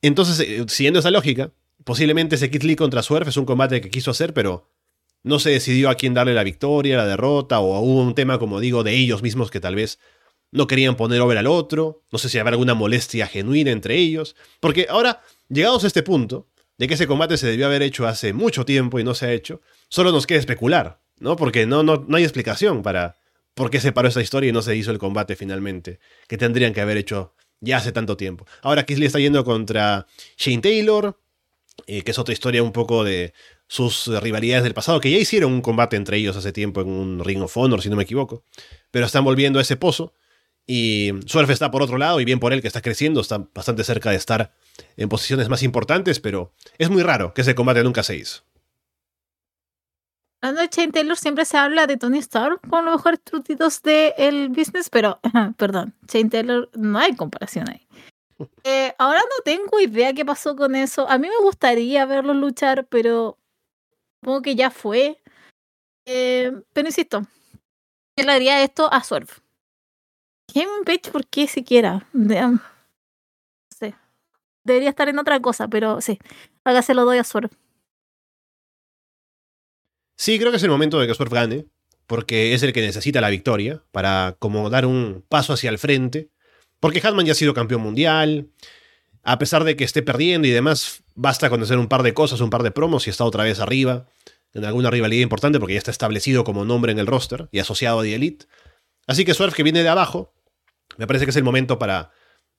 [SPEAKER 1] Entonces, eh, siguiendo esa lógica, posiblemente ese Kit Lee contra Swerve es un combate que quiso hacer, pero no se decidió a quién darle la victoria, la derrota, o hubo un tema, como digo, de ellos mismos que tal vez no querían poner over al otro, no sé si habrá alguna molestia genuina entre ellos, porque ahora, llegados a este punto, de que ese combate se debió haber hecho hace mucho tiempo y no se ha hecho, solo nos queda especular, ¿no? Porque no, no, no hay explicación para por qué se paró esa historia y no se hizo el combate finalmente, que tendrían que haber hecho ya hace tanto tiempo. Ahora Kisley está yendo contra Shane Taylor, eh, que es otra historia un poco de sus rivalidades del pasado, que ya hicieron un combate entre ellos hace tiempo en un Ring of Honor, si no me equivoco, pero están volviendo a ese pozo. Y Swerve está por otro lado, y bien por él que está creciendo, está bastante cerca de estar en posiciones más importantes, pero es muy raro que ese combate nunca se hizo.
[SPEAKER 2] De Shane Taylor, siempre se habla de Tony Stark con los mejores truquitos del business, pero, (laughs) perdón, Shane Taylor no hay comparación ahí. Eh, ahora no tengo idea qué pasó con eso. A mí me gustaría verlo luchar, pero supongo que ya fue. Eh, pero insisto, yo le haría esto a Swerve. Kevin Page, ¿por qué siquiera? No sé. Debería estar en otra cosa, pero sí. Hágase lo doy a Swerve.
[SPEAKER 1] Sí, creo que es el momento de que Swerve gane, porque es el que necesita la victoria para como dar un paso hacia el frente. Porque Hatman ya ha sido campeón mundial. A pesar de que esté perdiendo y demás, basta con hacer un par de cosas, un par de promos y está otra vez arriba en alguna rivalidad importante porque ya está establecido como nombre en el roster y asociado a The Elite. Así que Swerve, que viene de abajo, me parece que es el momento para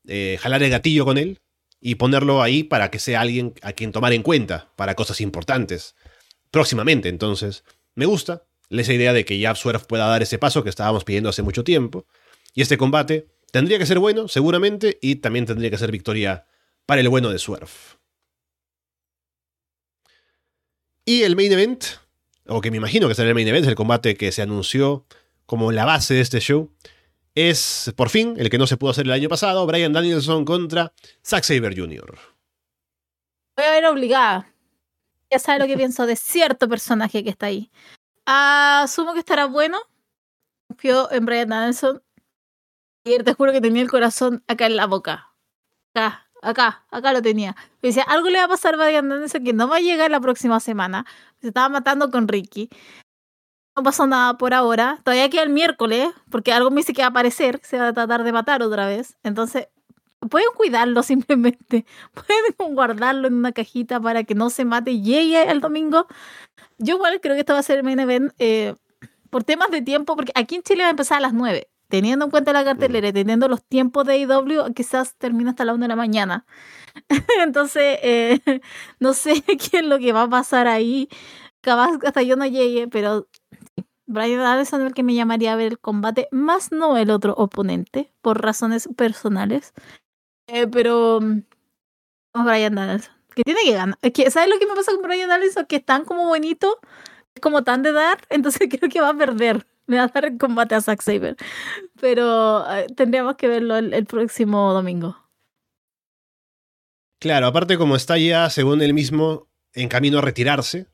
[SPEAKER 1] eh, jalar el gatillo con él y ponerlo ahí para que sea alguien a quien tomar en cuenta para cosas importantes próximamente. Entonces, me gusta esa idea de que ya Swerve pueda dar ese paso que estábamos pidiendo hace mucho tiempo. Y este combate tendría que ser bueno, seguramente, y también tendría que ser victoria para el bueno de Swerve. Y el main event, o que me imagino que será el main event, el combate que se anunció como la base de este show, es por fin el que no se pudo hacer el año pasado, Brian Danielson contra Zack Saber Jr.
[SPEAKER 2] Voy a ver obligada. Ya sabe lo que pienso de cierto personaje que está ahí. Asumo que estará bueno. Confío en Brian Danielson. Y te juro que tenía el corazón acá en la boca. Acá, acá, acá lo tenía. Decía, algo le va a pasar a Brian Danielson que no va a llegar la próxima semana. Se estaba matando con Ricky no pasó nada por ahora. Todavía queda el miércoles, porque algo me dice que va a aparecer, se va a tratar de matar otra vez. Entonces, pueden cuidarlo simplemente. (laughs) Pueden guardarlo en una cajita para que no se mate y llegue el domingo. Yo igual creo que esto va a ser el main event eh, por temas de tiempo, porque aquí en Chile va a empezar a las 9. Teniendo en cuenta la cartelera y teniendo los tiempos de IW, quizás termina hasta la 1 de la mañana. (laughs) Entonces, eh, (laughs) no sé (laughs) qué es lo que va a pasar ahí. Capaz hasta yo no llegue, pero Brian Danielson es el que me llamaría a ver el combate, más no el otro oponente, por razones personales. Eh, pero. Mm, vamos, Brian Danielson. Que tiene que ganar. que, ¿Sabes lo que me pasa con Brian Danielson? Que es tan como bonito, es como tan de dar, entonces creo que va a perder. Me va a dar combate a Zack Saber. Pero eh, tendríamos que verlo el próximo domingo.
[SPEAKER 1] Claro, aparte, como está ya, según él mismo, en camino a retirarse,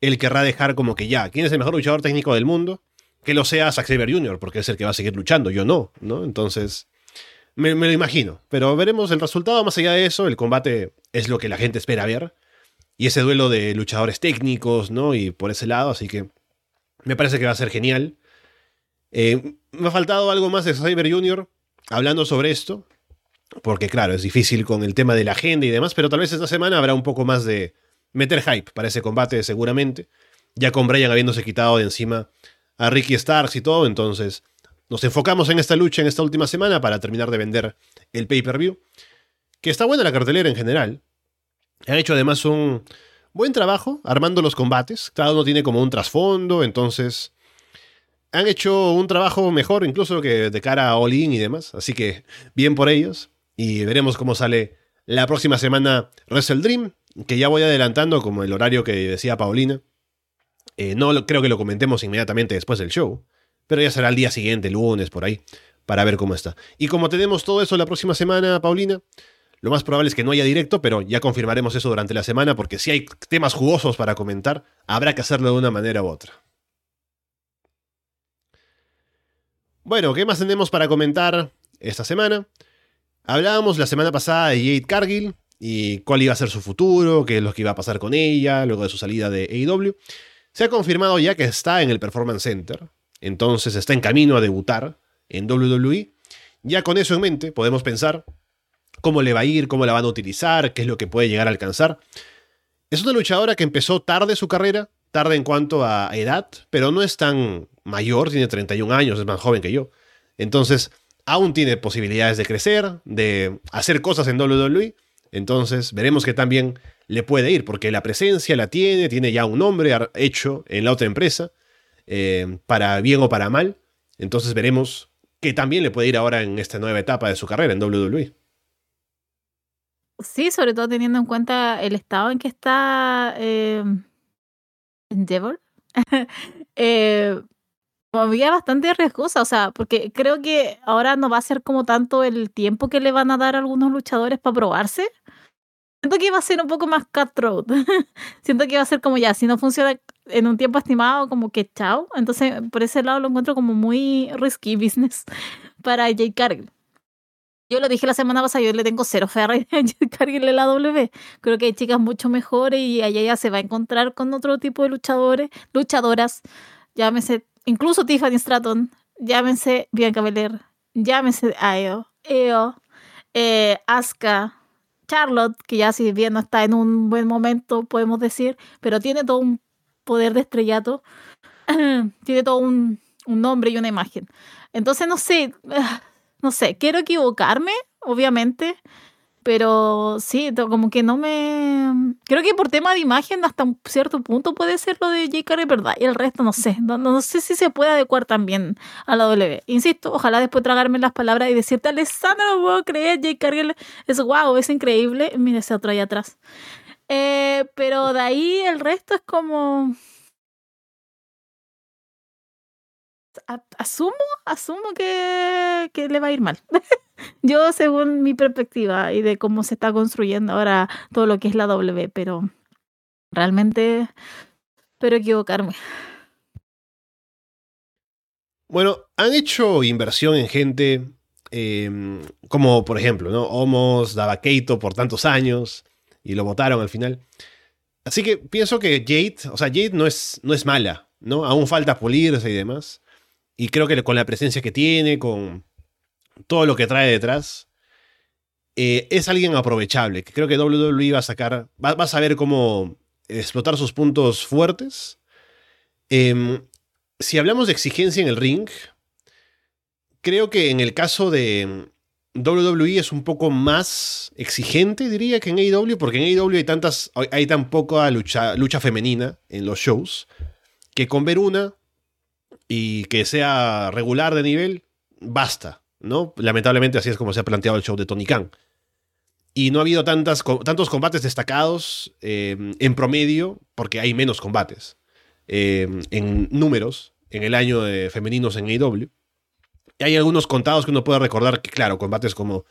[SPEAKER 1] él querrá dejar como que ya, ¿quién es el mejor luchador técnico del mundo? Que lo sea Zack Saber Jr., porque es el que va a seguir luchando, yo no, ¿no? Entonces, me, lo imagino. Pero veremos el resultado. Más allá de eso, el combate es lo que la gente espera ver. Y ese duelo de luchadores técnicos, ¿no? Y por ese lado, así que me parece que va a ser genial. Eh, me ha faltado algo más de Cyber Jr. hablando sobre esto. Porque claro, es difícil con el tema de la agenda y demás, pero tal vez esta semana habrá un poco más de, meter hype para ese combate seguramente. Ya con Brian habiéndose quitado de encima a Ricky Starks y todo, entonces nos enfocamos en esta lucha en esta última semana para terminar de vender el pay-per-view. Que está buena la cartelera en general. Han hecho además un buen trabajo armando los combates. Cada uno tiene como un trasfondo, entonces han hecho un trabajo mejor incluso que de cara a All In y demás. Así que bien por ellos. Y veremos cómo sale la próxima semana Wrestle Dream que ya voy adelantando como el horario que decía Paulina. Eh, no creo que lo comentemos inmediatamente después del show, pero ya será el día siguiente, lunes, por ahí, para ver cómo está. Y como tenemos todo eso la próxima semana, Paulina, lo más probable es que no haya directo, pero ya confirmaremos eso durante la semana, porque si hay temas jugosos para comentar, habrá que hacerlo de una manera u otra. Bueno, ¿qué más tenemos para comentar esta semana? Hablábamos la semana pasada de Jade Cargill, y cuál iba a ser su futuro, qué es lo que iba a pasar con ella luego de su salida de AEW. Se ha confirmado ya que está en el Performance Center, entonces está en camino a debutar en WWE. Ya con eso en mente podemos pensar cómo le va a ir, cómo la van a utilizar, qué es lo que puede llegar a alcanzar. Es una luchadora que empezó tarde su carrera, tarde en cuanto a edad, pero no es tan mayor, tiene 31 años, es más joven que yo. Entonces, aún tiene posibilidades de crecer, de hacer cosas en WWE. Entonces, veremos qué también le puede ir, porque la presencia la tiene, tiene ya un nombre hecho en la otra empresa, eh, para bien o para mal. Entonces, veremos qué también le puede ir ahora en esta nueva etapa de su carrera en WWE.
[SPEAKER 2] Sí, sobre todo teniendo en cuenta el estado en que está eh, Endeavor. (laughs) eh, movía bastante riesgosa, o sea, porque creo que ahora no va a ser como tanto el tiempo que le van a dar a algunos luchadores para probarse. Siento que va a ser un poco más cutthroat. (laughs) Siento que va a ser como ya, si no funciona en un tiempo estimado, como que chao. Entonces, por ese lado lo encuentro como muy risky business (laughs) para Jake Cargill. Yo lo dije la semana pasada, yo le tengo cero fe a (laughs) Jake Cargill en la W. Creo que hay chicas mucho mejores y allá ya se va a encontrar con otro tipo de luchadores, luchadoras. Llámese incluso Tiffany Stratton, llámense Bianca Belair, llámense Ayo, Eo, eh, Charlotte, que ya si bien no está en un buen momento, podemos decir, pero tiene todo un poder de estrellato, (clears throat) tiene todo un, un nombre y una imagen. Entonces, no sé, no sé, quiero equivocarme, obviamente, pero sí, como que no me... Creo que por tema de imagen hasta un cierto punto puede ser lo de J. Cargill, ¿verdad? Y el resto no sé. No, no, sé si se puede adecuar también a la W. Insisto, ojalá después tragarme las palabras y decirte, Alessandra, no puedo creer, J. Cargill es guau, es increíble. Mire ese otro ahí atrás. Eh, pero de ahí el resto es como... asumo, asumo que, que, le va a ir mal. (laughs) Yo, según mi perspectiva y de cómo se está construyendo ahora todo lo que es la W, pero realmente espero equivocarme.
[SPEAKER 1] Bueno, han hecho inversión en gente eh, como, por ejemplo, ¿no? Homos daba Keito por tantos años y lo votaron al final. Así que pienso que Jade, o sea, Jade no es, no es mala, ¿no? Aún falta pulirse y demás. Y creo que con la presencia que tiene, con todo lo que trae detrás, eh, es alguien aprovechable. Creo que WWE va a sacar, va, a saber cómo explotar sus puntos fuertes. Eh, si hablamos de exigencia en el ring, creo que en el caso de WWE es un poco más exigente, diría, que en AEW, porque en AEW hay, tantas, hay tan poca lucha, lucha femenina en los shows, que con ver una y que sea regular de nivel, basta, ¿no? Lamentablemente así es como se ha planteado el show de Tony Khan. Y no ha habido tantas, tantos combates destacados eh, en promedio, porque hay menos combates eh, en números en el año de femeninos en AEW. Hay algunos contados que uno puede recordar que, claro, combates como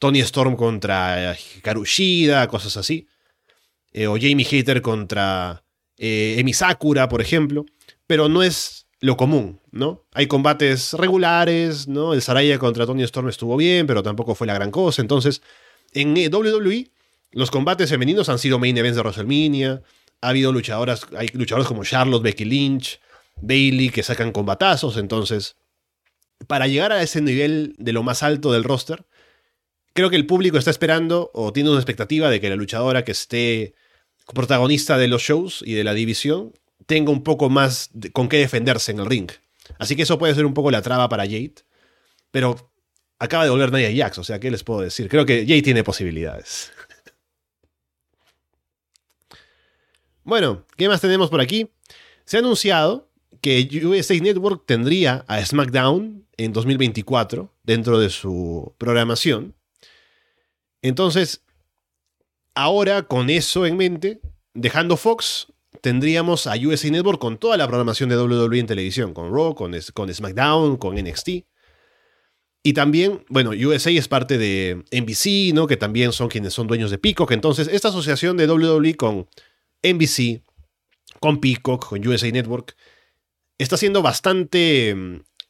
[SPEAKER 1] Tony Storm contra Karushida, cosas así. Eh, o Jamie Hater contra Emi Sakura, por ejemplo. Pero no es lo común, ¿no? Hay combates regulares, ¿no? El Saraya contra Tony Storm estuvo bien, pero tampoco fue la gran cosa. Entonces, en WWE, los combates femeninos han sido main events de WrestleMania. Ha habido luchadoras, hay luchadoras como Charlotte, Becky Lynch, Bailey, que sacan combatazos. Entonces, para llegar a ese nivel de lo más alto del roster, creo que el público está esperando o tiene una expectativa de que la luchadora que esté protagonista de los shows y de la división tenga un poco más con qué defenderse en el ring. Así que eso puede ser un poco la traba para Jade. Pero acaba de volver Nia Jax, o sea, ¿qué les puedo decir? Creo que Jade tiene posibilidades. (laughs) bueno, ¿qué más tenemos por aquí? Se ha anunciado que USA Network tendría a SmackDown en 2024 dentro de su programación. Entonces, ahora con eso en mente, dejando Fox, tendríamos a USA Network con toda la programación de WWE en televisión, con Raw, con, con SmackDown, con NXT. Y también, bueno, USA es parte de NBC, ¿no? Que también son quienes son dueños de Peacock. Entonces, esta asociación de WWE con NBC, con Peacock, con USA Network, está siendo bastante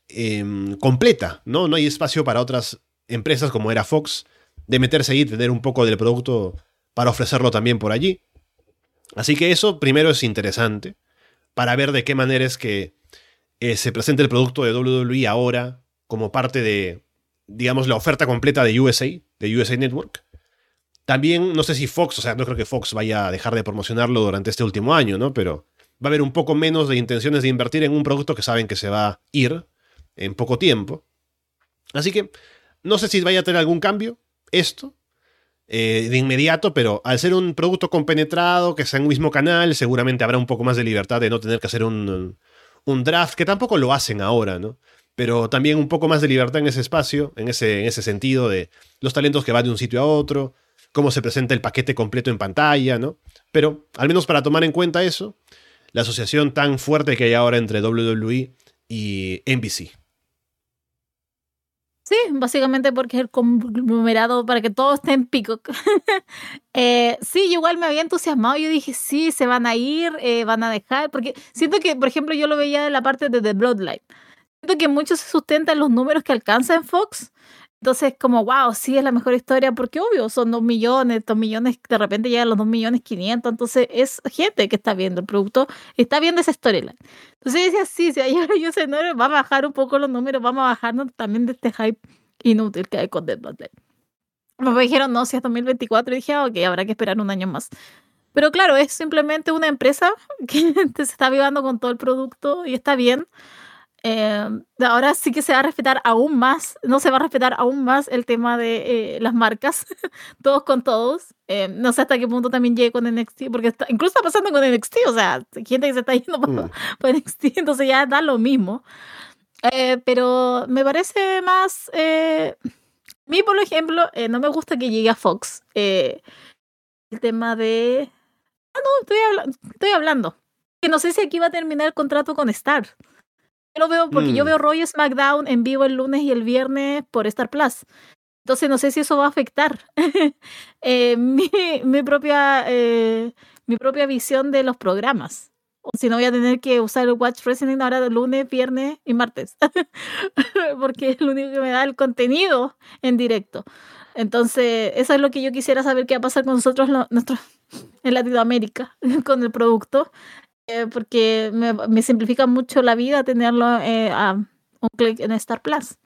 [SPEAKER 1] em, completa, ¿no? No hay espacio para otras empresas como era Fox de meterse ahí y tener un poco del producto para ofrecerlo también por allí. Así que eso primero es interesante, para ver de qué manera es que eh, se presenta el producto de WWE ahora como parte de, digamos, la oferta completa de USA, de USA Network. También, no sé si Fox, o sea, no creo que Fox vaya a dejar de promocionarlo durante este último año, ¿no? Pero va a haber un poco menos de intenciones de invertir en un producto que saben que se va a ir en poco tiempo. Así que no sé si vaya a tener algún cambio esto eh, de inmediato, pero al ser un producto compenetrado, que sea en un mismo canal, seguramente habrá un poco más de libertad de no tener que hacer un, un draft, que tampoco lo hacen ahora, ¿no? Pero también un poco más de libertad en ese espacio, en ese, en ese sentido de los talentos que van de un sitio a otro, cómo se presenta el paquete completo en pantalla, ¿no? Pero al menos para tomar en cuenta eso, la asociación tan fuerte que hay ahora entre WWE y NBC.
[SPEAKER 2] Sí, básicamente porque es el conglomerado para que todo esté en pico. (laughs) eh, sí, igual me había entusiasmado. Yo dije, sí, se van a ir, eh, van a dejar. Porque siento que, por ejemplo, yo lo veía de la parte de The Bloodline. Siento que muchos se sustentan los números que alcanza en Fox entonces, como, wow, sí es la mejor historia, porque obvio, son dos millones, dos millones, de repente llegan los dos millones quinientos, entonces es gente que está viendo el producto, está viendo esa storyline. Entonces decía, sí, si hay (laughs) yo sé, no, va a bajar un poco los números, vamos a bajarnos también de este hype inútil que hay con Dead Battle. Me dijeron, no, si es 2024, y dije, ah, ok, habrá que esperar un año más. Pero claro, es simplemente una empresa (laughs) que se está vivando con todo el producto y está bien. Eh, ahora sí que se va a respetar aún más, no se va a respetar aún más el tema de eh, las marcas, (laughs) todos con todos. Eh, no sé hasta qué punto también llegue con NXT, porque está, incluso está pasando con NXT, o sea, gente que se está yendo por, mm. (laughs) NXT, entonces ya da lo mismo. pero me parece más... a mí, por ejemplo, no me gusta que llegue a Fox el tema de... Ah, no, estoy, estoy hablando. Que no sé si aquí va a terminar el contrato con Star. Yo lo veo porque yo mm. veo Roy SmackDown en vivo el lunes y el viernes por Star Plus. Entonces no sé si eso va a afectar (laughs) eh, mi, mi, propia, eh, mi propia visión de los programas. O si no voy a tener que usar el Watch Wrestling ahora de lunes, viernes y martes. (laughs) porque es lo único que me da el contenido en directo. Entonces, eso es lo que yo quisiera saber qué va a pasar con nosotros nuestros, en Latinoamérica (laughs) con el producto. Eh, porque me, simplifica mucho la vida tenerlo eh, a un clic en Star Plus.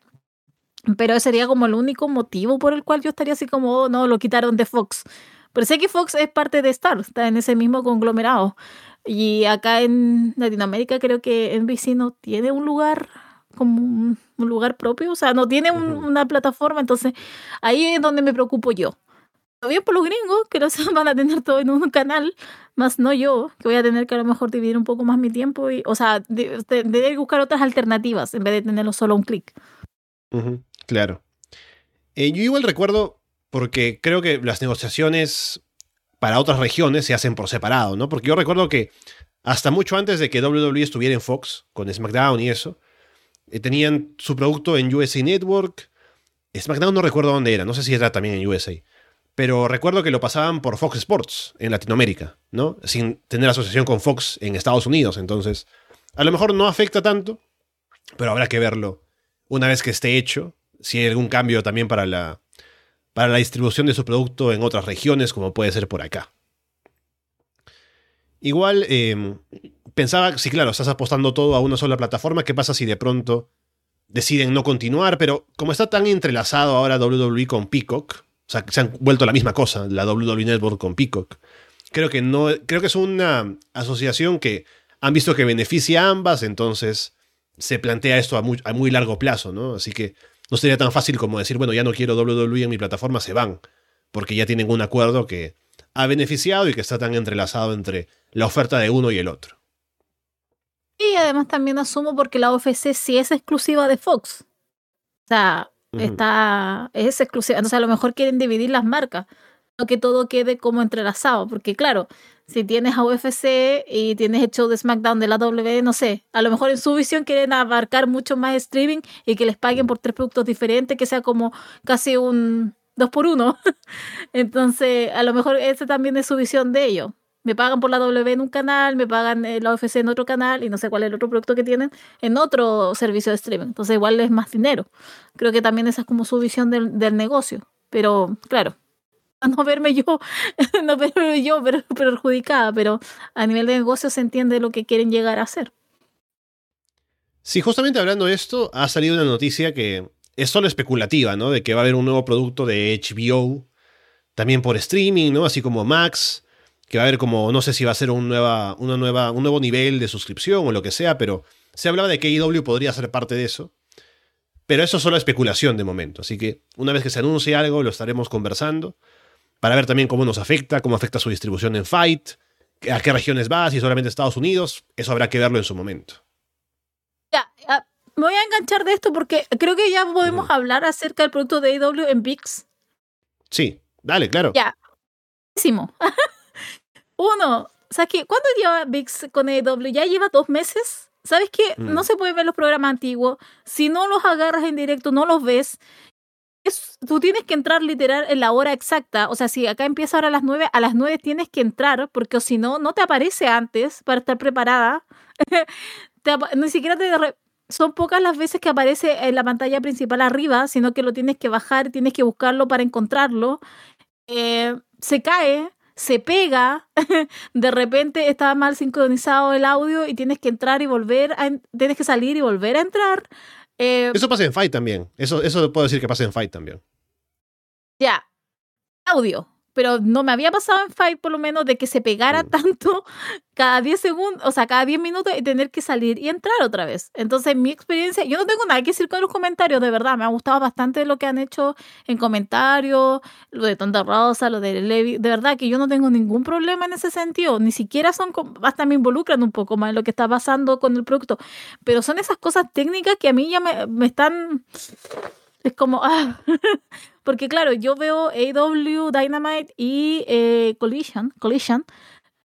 [SPEAKER 2] Pero ese sería como el único motivo por el cual yo estaría así como, oh, no, lo quitaron de Fox. Pero sé que Fox es parte de Star, está en ese mismo conglomerado. Y acá en Latinoamérica creo que NBC no tiene un lugar como un, lugar propio, o sea, no tiene una plataforma, entonces ahí es donde me preocupo yo bien por los gringos, que no (laughs) se van a tener todo en un canal, más no yo, que voy a tener que a lo mejor dividir un poco más mi tiempo y, o sea, de, buscar otras alternativas en vez de tenerlo solo un clic.
[SPEAKER 1] claro. Eh, yo igual recuerdo, porque creo que las negociaciones para otras regiones se hacen por separado, ¿no? Porque yo recuerdo que hasta mucho antes de que WWE estuviera en Fox, con SmackDown y eso, eh, tenían su producto en USA Network. SmackDown no recuerdo dónde era, no sé si era también en USA pero recuerdo que lo pasaban por Fox Sports en Latinoamérica, ¿no? Sin tener asociación con Fox en Estados Unidos. Entonces, a lo mejor no afecta tanto, pero habrá que verlo una vez que esté hecho. Si hay algún cambio también para la, para la distribución de su producto en otras regiones, como puede ser por acá. Igual, em, pensaba, sí, claro, estás apostando todo a una sola plataforma. ¿Qué pasa si de pronto deciden no continuar? Pero como está tan entrelazado ahora WWE con Peacock, o sea, se han vuelto la misma cosa, la WWE Network con Peacock. Creo que no, creo que es una asociación que han visto que beneficia a ambas, entonces se plantea esto a muy, a muy largo plazo, ¿no? Así que no sería tan fácil como decir, bueno, ya no quiero WWE en mi plataforma, se van, porque ya tienen un acuerdo que ha beneficiado y que está tan entrelazado entre la oferta de uno y el otro.
[SPEAKER 2] Y además también asumo porque la UFC sí es exclusiva de Fox. O sea, está, es exclusiva. Entonces a lo mejor quieren dividir las marcas, no que todo quede como entrelazado, porque claro, si tienes a UFC y tienes el show de SmackDown de la W, no sé, a lo mejor en su visión quieren abarcar mucho más streaming y que les paguen por tres productos diferentes, que sea como casi un dos por uno. (laughs) Entonces, a lo mejor esa también es su visión de ello me pagan por la W en un canal, me pagan eh, la UFC en otro canal y no sé cuál es el otro producto que tienen en otro servicio de streaming. Entonces igual es más dinero. Creo que también esa es como su visión del, negocio. Pero claro, (laughs) no verme yo, (laughs) no verme yo (laughs) perjudicada, pero a nivel de negocio se entiende lo que quieren llegar a hacer.
[SPEAKER 1] Sí, justamente hablando de esto, ha salido una noticia que es solo especulativa, ¿no? De que va a haber un nuevo producto de HBO, también por streaming, ¿no? Así como Max, que va a haber como, no sé si va a ser un, nueva, una nueva, un nuevo nivel de suscripción o lo que sea, pero se hablaba de que IW podría ser parte de eso. Pero eso es solo especulación de momento, así que una vez que se anuncie algo lo estaremos conversando para ver también cómo nos afecta, cómo afecta su distribución en Fight, a qué regiones va, si solamente Estados Unidos, eso habrá que verlo en su momento.
[SPEAKER 2] Ya, me voy a enganchar de esto porque creo que ya podemos hablar acerca del producto de AW en VIX.
[SPEAKER 1] Sí, dale, claro.
[SPEAKER 2] Ya. (laughs) Uno, ¿sabes qué? ¿Cuánto lleva VIX con AW? ¿Ya lleva dos meses? ¿Sabes qué? No mm. se puede ver los programas antiguos. Si no los agarras en directo, no los ves tú tienes que entrar literal en la hora exacta. O sea, si acá empieza ahora a las 9, a las 9 tienes que entrar, porque si no, no te aparece antes para estar preparada. (laughs) ni siquiera te... Son pocas las veces que aparece en la pantalla principal arriba, sino que lo tienes que bajar, tienes que buscarlo para encontrarlo. Eh, se cae, se pega, (laughs) de repente está mal sincronizado el audio y tienes que entrar y volver, a, tienes que salir y volver a entrar.
[SPEAKER 1] Eh, eso pasa en Fight también. Eso, eso puedo decir que pasa en Fight también.
[SPEAKER 2] Ya. Audio pero no me había pasado en Fight por lo menos de que se pegara mm. tanto (laughs) cada 10 segundos, o sea, cada 10 minutos y tener que salir y entrar otra vez. Entonces, mi experiencia, yo no tengo nada que decir con los comentarios, de verdad, me ha gustado bastante lo que han hecho en comentarios, lo de Tonta Rosa, lo de Levi, de verdad que yo no tengo ningún problema en ese sentido, ni siquiera son, hasta me involucran un poco más en lo que está pasando con el producto, pero son esas cosas técnicas que a mí ya me, me están... Es como, ah, (laughs) Porque claro, yo veo AW, Dynamite y eh, Collision, Collision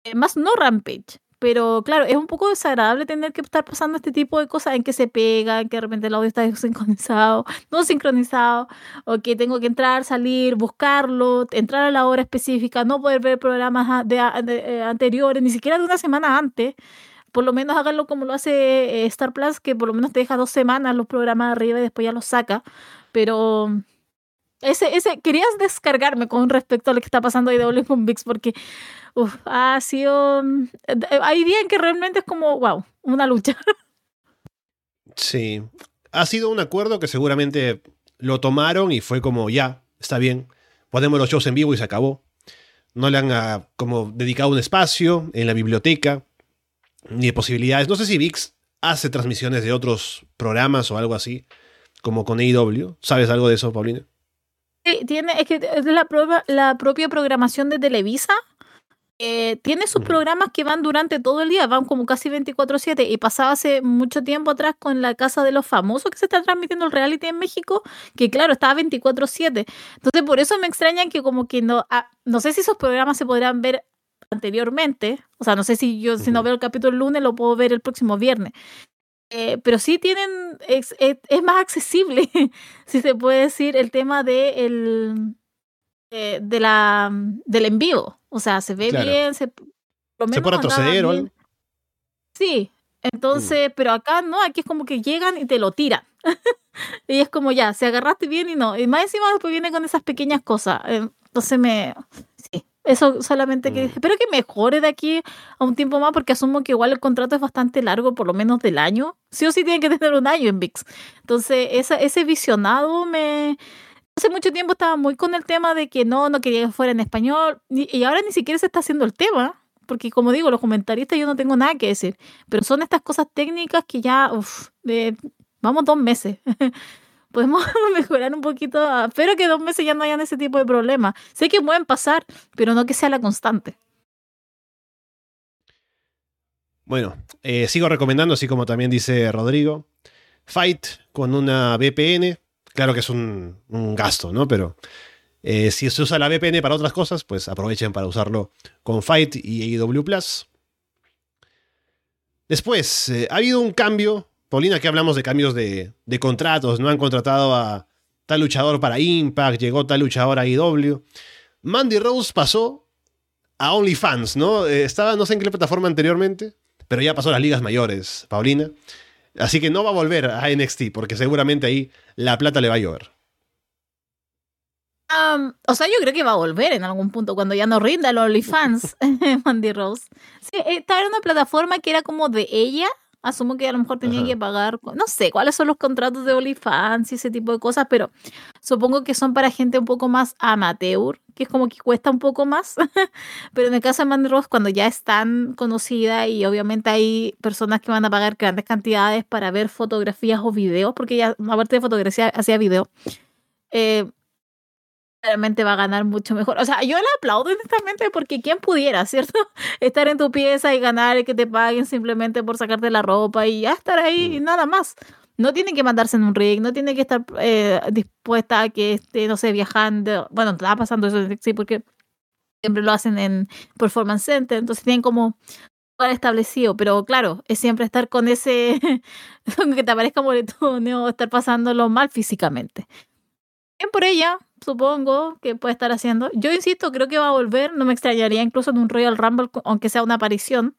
[SPEAKER 2] eh, más no Rampage. Pero claro, es un poco desagradable tener que estar pasando este tipo de cosas en que se pega, en que de repente el audio está (laughs) sincronizado, no sincronizado, o que tengo que entrar, salir, buscarlo, entrar a la hora específica, no poder ver programas de, eh, anteriores, ni siquiera de una semana antes por lo menos háganlo como lo hace Star Plus, que por lo menos te deja dos semanas los programas arriba y después ya los saca. Pero ese, ese, querías descargarme con respecto a lo que está pasando ahí de con VIX porque ha sido... Eh, hay días que realmente es como, wow, una lucha. (laughs)
[SPEAKER 1] Sí, ha sido un acuerdo que seguramente lo tomaron y fue como, ya, está bien, ponemos los shows en vivo y se acabó. No le han ah, como dedicado un espacio en la biblioteca, ni posibilidades. No sé si VIX hace transmisiones de otros programas o algo así, como con AEW. ¿Sabes algo de eso, Paulina?
[SPEAKER 2] Sí, tiene, es que es la, la propia programación de Televisa. Eh, tiene sus programas que van durante todo el día, van como casi 24/7 y pasaba hace mucho tiempo atrás con la Casa de los Famosos que se está transmitiendo el reality en México, que claro, estaba 24/7. Entonces por eso me extraña que como que no, ah, no sé si esos programas se podrán ver anteriormente, o sea, no sé si yo si no veo el capítulo el lunes lo puedo ver el próximo viernes, eh, pero sí tienen, es, más accesible, (laughs) si se puede decir, el tema de, el, eh, de la, del en vivo. O sea, se ve bien, se,
[SPEAKER 1] se puede retroceder o
[SPEAKER 2] Sí, entonces, mm. pero acá no, aquí es como que llegan y te lo tiran. (laughs) y es como ya, se agarraste bien y no. Y más encima después viene con esas pequeñas cosas. Entonces me, eso solamente que mm. espero que mejore de aquí a un tiempo más porque asumo que igual el contrato es bastante largo, por lo menos del año. Sí o sí tiene que tener un año en VIX. Entonces, esa, ese visionado me... Hace mucho tiempo estaba muy con el tema de que no, no quería que fuera en español y ahora ni siquiera se está haciendo el tema. Porque como digo, los comentaristas yo no tengo nada que decir. Pero son estas cosas técnicas que ya, uff, vamos dos meses. (laughs) podemos (laughs) mejorar un poquito. Espero que dos meses ya no hayan ese tipo de problemas. Sé que pueden pasar, pero no que sea la constante.
[SPEAKER 1] Bueno, eh, sigo recomendando, así como también dice Rodrigo, Fight con una VPN. Claro que es un, gasto, ¿no? Pero eh, si se usa la VPN para otras cosas, pues aprovechen para usarlo con Fight y AEW Plus. Después, eh, ha habido un cambio Paulina, que hablamos de cambios de, contratos, ¿no? Han contratado a tal luchador para Impact, llegó tal luchador a IW. Mandy Rose pasó a OnlyFans, ¿no? Eh, estaba no sé en qué plataforma anteriormente, pero ya pasó a las ligas mayores, Paulina. Así que no va a volver a NXT, porque seguramente ahí la plata le va a llover.
[SPEAKER 2] o sea, yo creo que va a volver en algún punto cuando ya no rinda el OnlyFans, (laughs) Mandy Rose. Sí, estaba en una plataforma que era como de ella. Asumo que a lo mejor tenía que pagar, no sé cuáles son los contratos de OnlyFans y ese tipo de cosas, pero supongo que son para gente un poco más amateur, que es como que cuesta un poco más. (laughs) pero en el caso de Mandy Rose, cuando ya es tan conocida y obviamente hay personas que van a pagar grandes cantidades para ver fotografías o videos, porque ella, aparte de fotografía, hacía video. Eh, realmente va a ganar mucho mejor. O sea, yo le aplaudo honestamente porque quién pudiera, ¿cierto? (laughs) Estar en tu pieza y ganar y que te paguen simplemente por sacarte la ropa y ya estar ahí y mm. nada más. No tiene que mandarse en un rig, no tiene que estar eh, dispuesta a que esté, no sé, viajando. Bueno, está pasando eso sí, porque siempre lo hacen en Performance Center, entonces tienen como establecido, pero claro, es siempre estar con ese, (laughs) que te aparezca moretón o estar pasándolo mal físicamente. Bien por ella, supongo que puede estar haciendo. Yo insisto, creo que va a volver. No me extrañaría incluso en un Royal Rumble, aunque sea una aparición.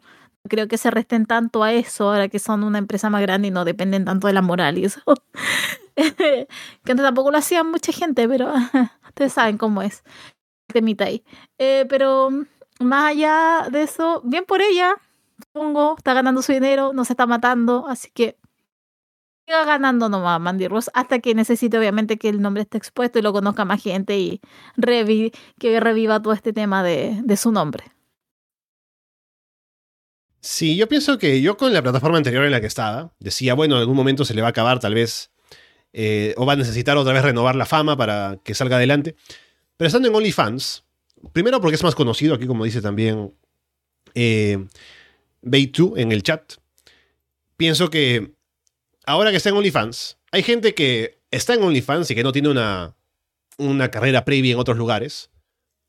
[SPEAKER 2] Creo que se resten tanto a eso ahora que son una empresa más grande y no dependen tanto de la moral y eso. (laughs) que antes tampoco lo hacían mucha gente, pero (laughs) ustedes saben cómo es. Temita ahí. Eh, pero más allá de eso, bien por ella, supongo, está ganando su dinero, no se está matando, así que siga ganando nomás Mandy Rose hasta que necesite obviamente que el nombre esté expuesto y lo conozca más gente y que reviva todo este tema de, su nombre.
[SPEAKER 1] Sí, yo pienso que yo con la plataforma anterior en la que estaba, decía, bueno, en algún momento se le va a acabar tal vez, eh, o va a necesitar otra vez renovar la fama para que salga adelante. Pero estando en OnlyFans, primero porque es más conocido, aquí como dice también eh, 2 en el chat, pienso que ahora que está en OnlyFans, hay gente que está en OnlyFans y que no tiene una, una carrera previa en otros lugares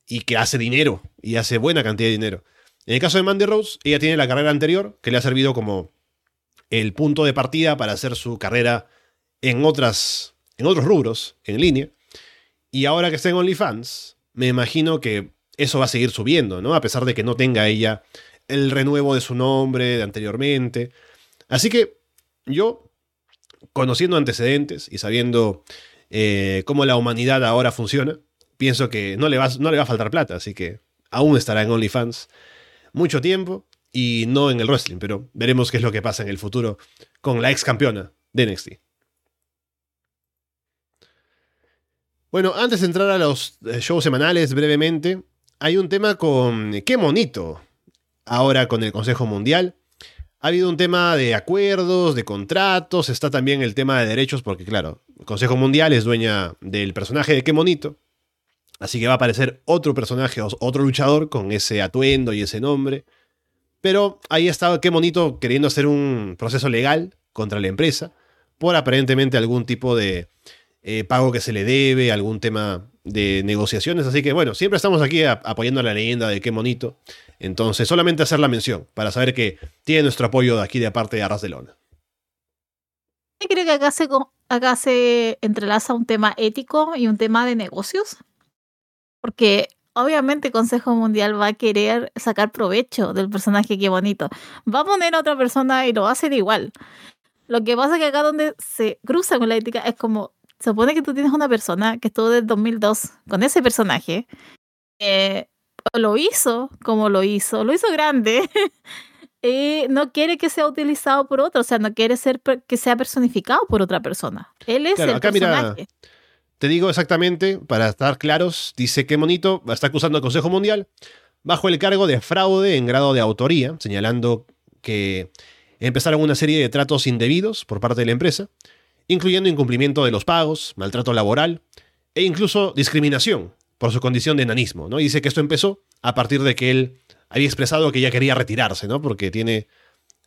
[SPEAKER 1] y que hace dinero y hace buena cantidad de dinero. En el caso de Mandy Rose, ella tiene la carrera anterior que le ha servido como el punto de partida para hacer su carrera en, otras, en otros rubros, en línea. Y ahora que está en OnlyFans, me imagino que eso va a seguir subiendo, ¿no? A pesar de que no tenga ella el renuevo de su nombre de anteriormente. Así que yo conociendo antecedentes y sabiendo eh, cómo la humanidad ahora funciona, pienso que no le, va, a faltar plata, así que aún estará en OnlyFans mucho tiempo y no en el wrestling, pero veremos qué es lo que pasa en el futuro con la ex campeona de NXT. Bueno, antes de entrar a los eh, shows semanales brevemente, hay un tema con qué monito ahora con el Consejo Mundial. Ha habido un tema de acuerdos, de contratos, está también el tema de derechos, porque claro, el Consejo Mundial es dueña del personaje de Qué Monito, así que va a aparecer otro personaje, otro luchador con ese atuendo y ese nombre. Pero ahí estaba Qué Monito queriendo hacer un proceso legal contra la empresa por aparentemente algún tipo de eh, pago que se le debe, algún tema de negociaciones. Así que bueno, siempre estamos aquí apoyando a la leyenda de qué monito. Entonces, solamente hacer la mención para saber que tiene nuestro apoyo de aquí de parte de Arras de Lona.
[SPEAKER 2] Creo que acá se, acá se entrelaza un tema ético y un tema de negocios. Porque obviamente el Consejo Mundial va a querer sacar provecho del personaje qué bonito. Va a poner a otra persona y lo va a hacer igual. Lo que pasa es que acá donde se cruza con la ética es como se supone que tú tienes una persona que estuvo desde 2002 con ese personaje, lo hizo como lo hizo, lo hizo grande, (laughs) y no quiere que sea utilizado por otro, o sea, no quiere ser que sea personificado por otra persona. Él es el personaje.
[SPEAKER 1] te digo exactamente, para estar claros, dice que Monito está acusando al Consejo Mundial bajo el cargo de fraude en grado de autoría, señalando que empezaron una serie de tratos indebidos por parte de la empresa incluyendo incumplimiento de los pagos, maltrato laboral e incluso discriminación por su condición de enanismo. ¿no? dice que esto empezó a partir de que él había expresado que ya quería retirarse, ¿no? porque tiene,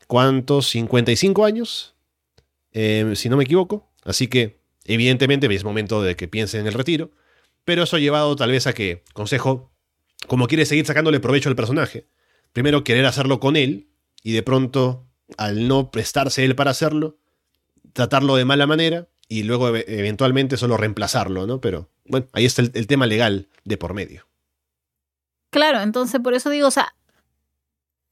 [SPEAKER 1] ¿cuántos? 55 años, eh, si no me equivoco. Así que, evidentemente, es momento de que piense en el retiro. Pero eso ha llevado tal vez a que Consejo, como quiere seguir sacándole provecho al personaje, primero querer hacerlo con él y de pronto, al no prestarse él para hacerlo, tratarlo de mala manera y luego eventualmente solo reemplazarlo, ¿no? Pero bueno, ahí está el, tema legal de por medio.
[SPEAKER 2] Claro, entonces por eso digo, o sea,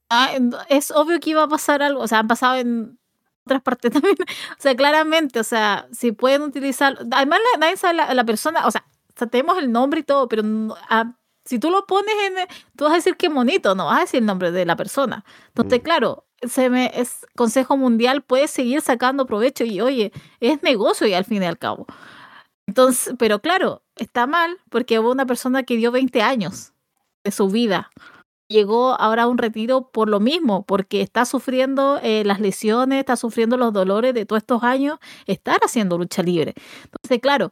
[SPEAKER 2] ah, es obvio que iba a pasar algo, o sea, han pasado en otras partes (laughs) también, o sea, claramente, o sea, si pueden utilizar, además nadie sabe la, persona, o sea, tenemos el nombre y todo, pero ah, si tú lo pones en. Tú vas a decir qué bonito, no vas a decir el nombre de la persona. Entonces, mm. claro, se me, es Consejo Mundial puede seguir sacando provecho y, oye, es negocio y al fin y al cabo. Entonces, pero claro, está mal porque hubo una persona que dio 20 años de su vida. Llegó ahora a un retiro por lo mismo, porque está sufriendo eh, las lesiones, está sufriendo los dolores de todos estos años, estar haciendo lucha libre. Entonces, claro,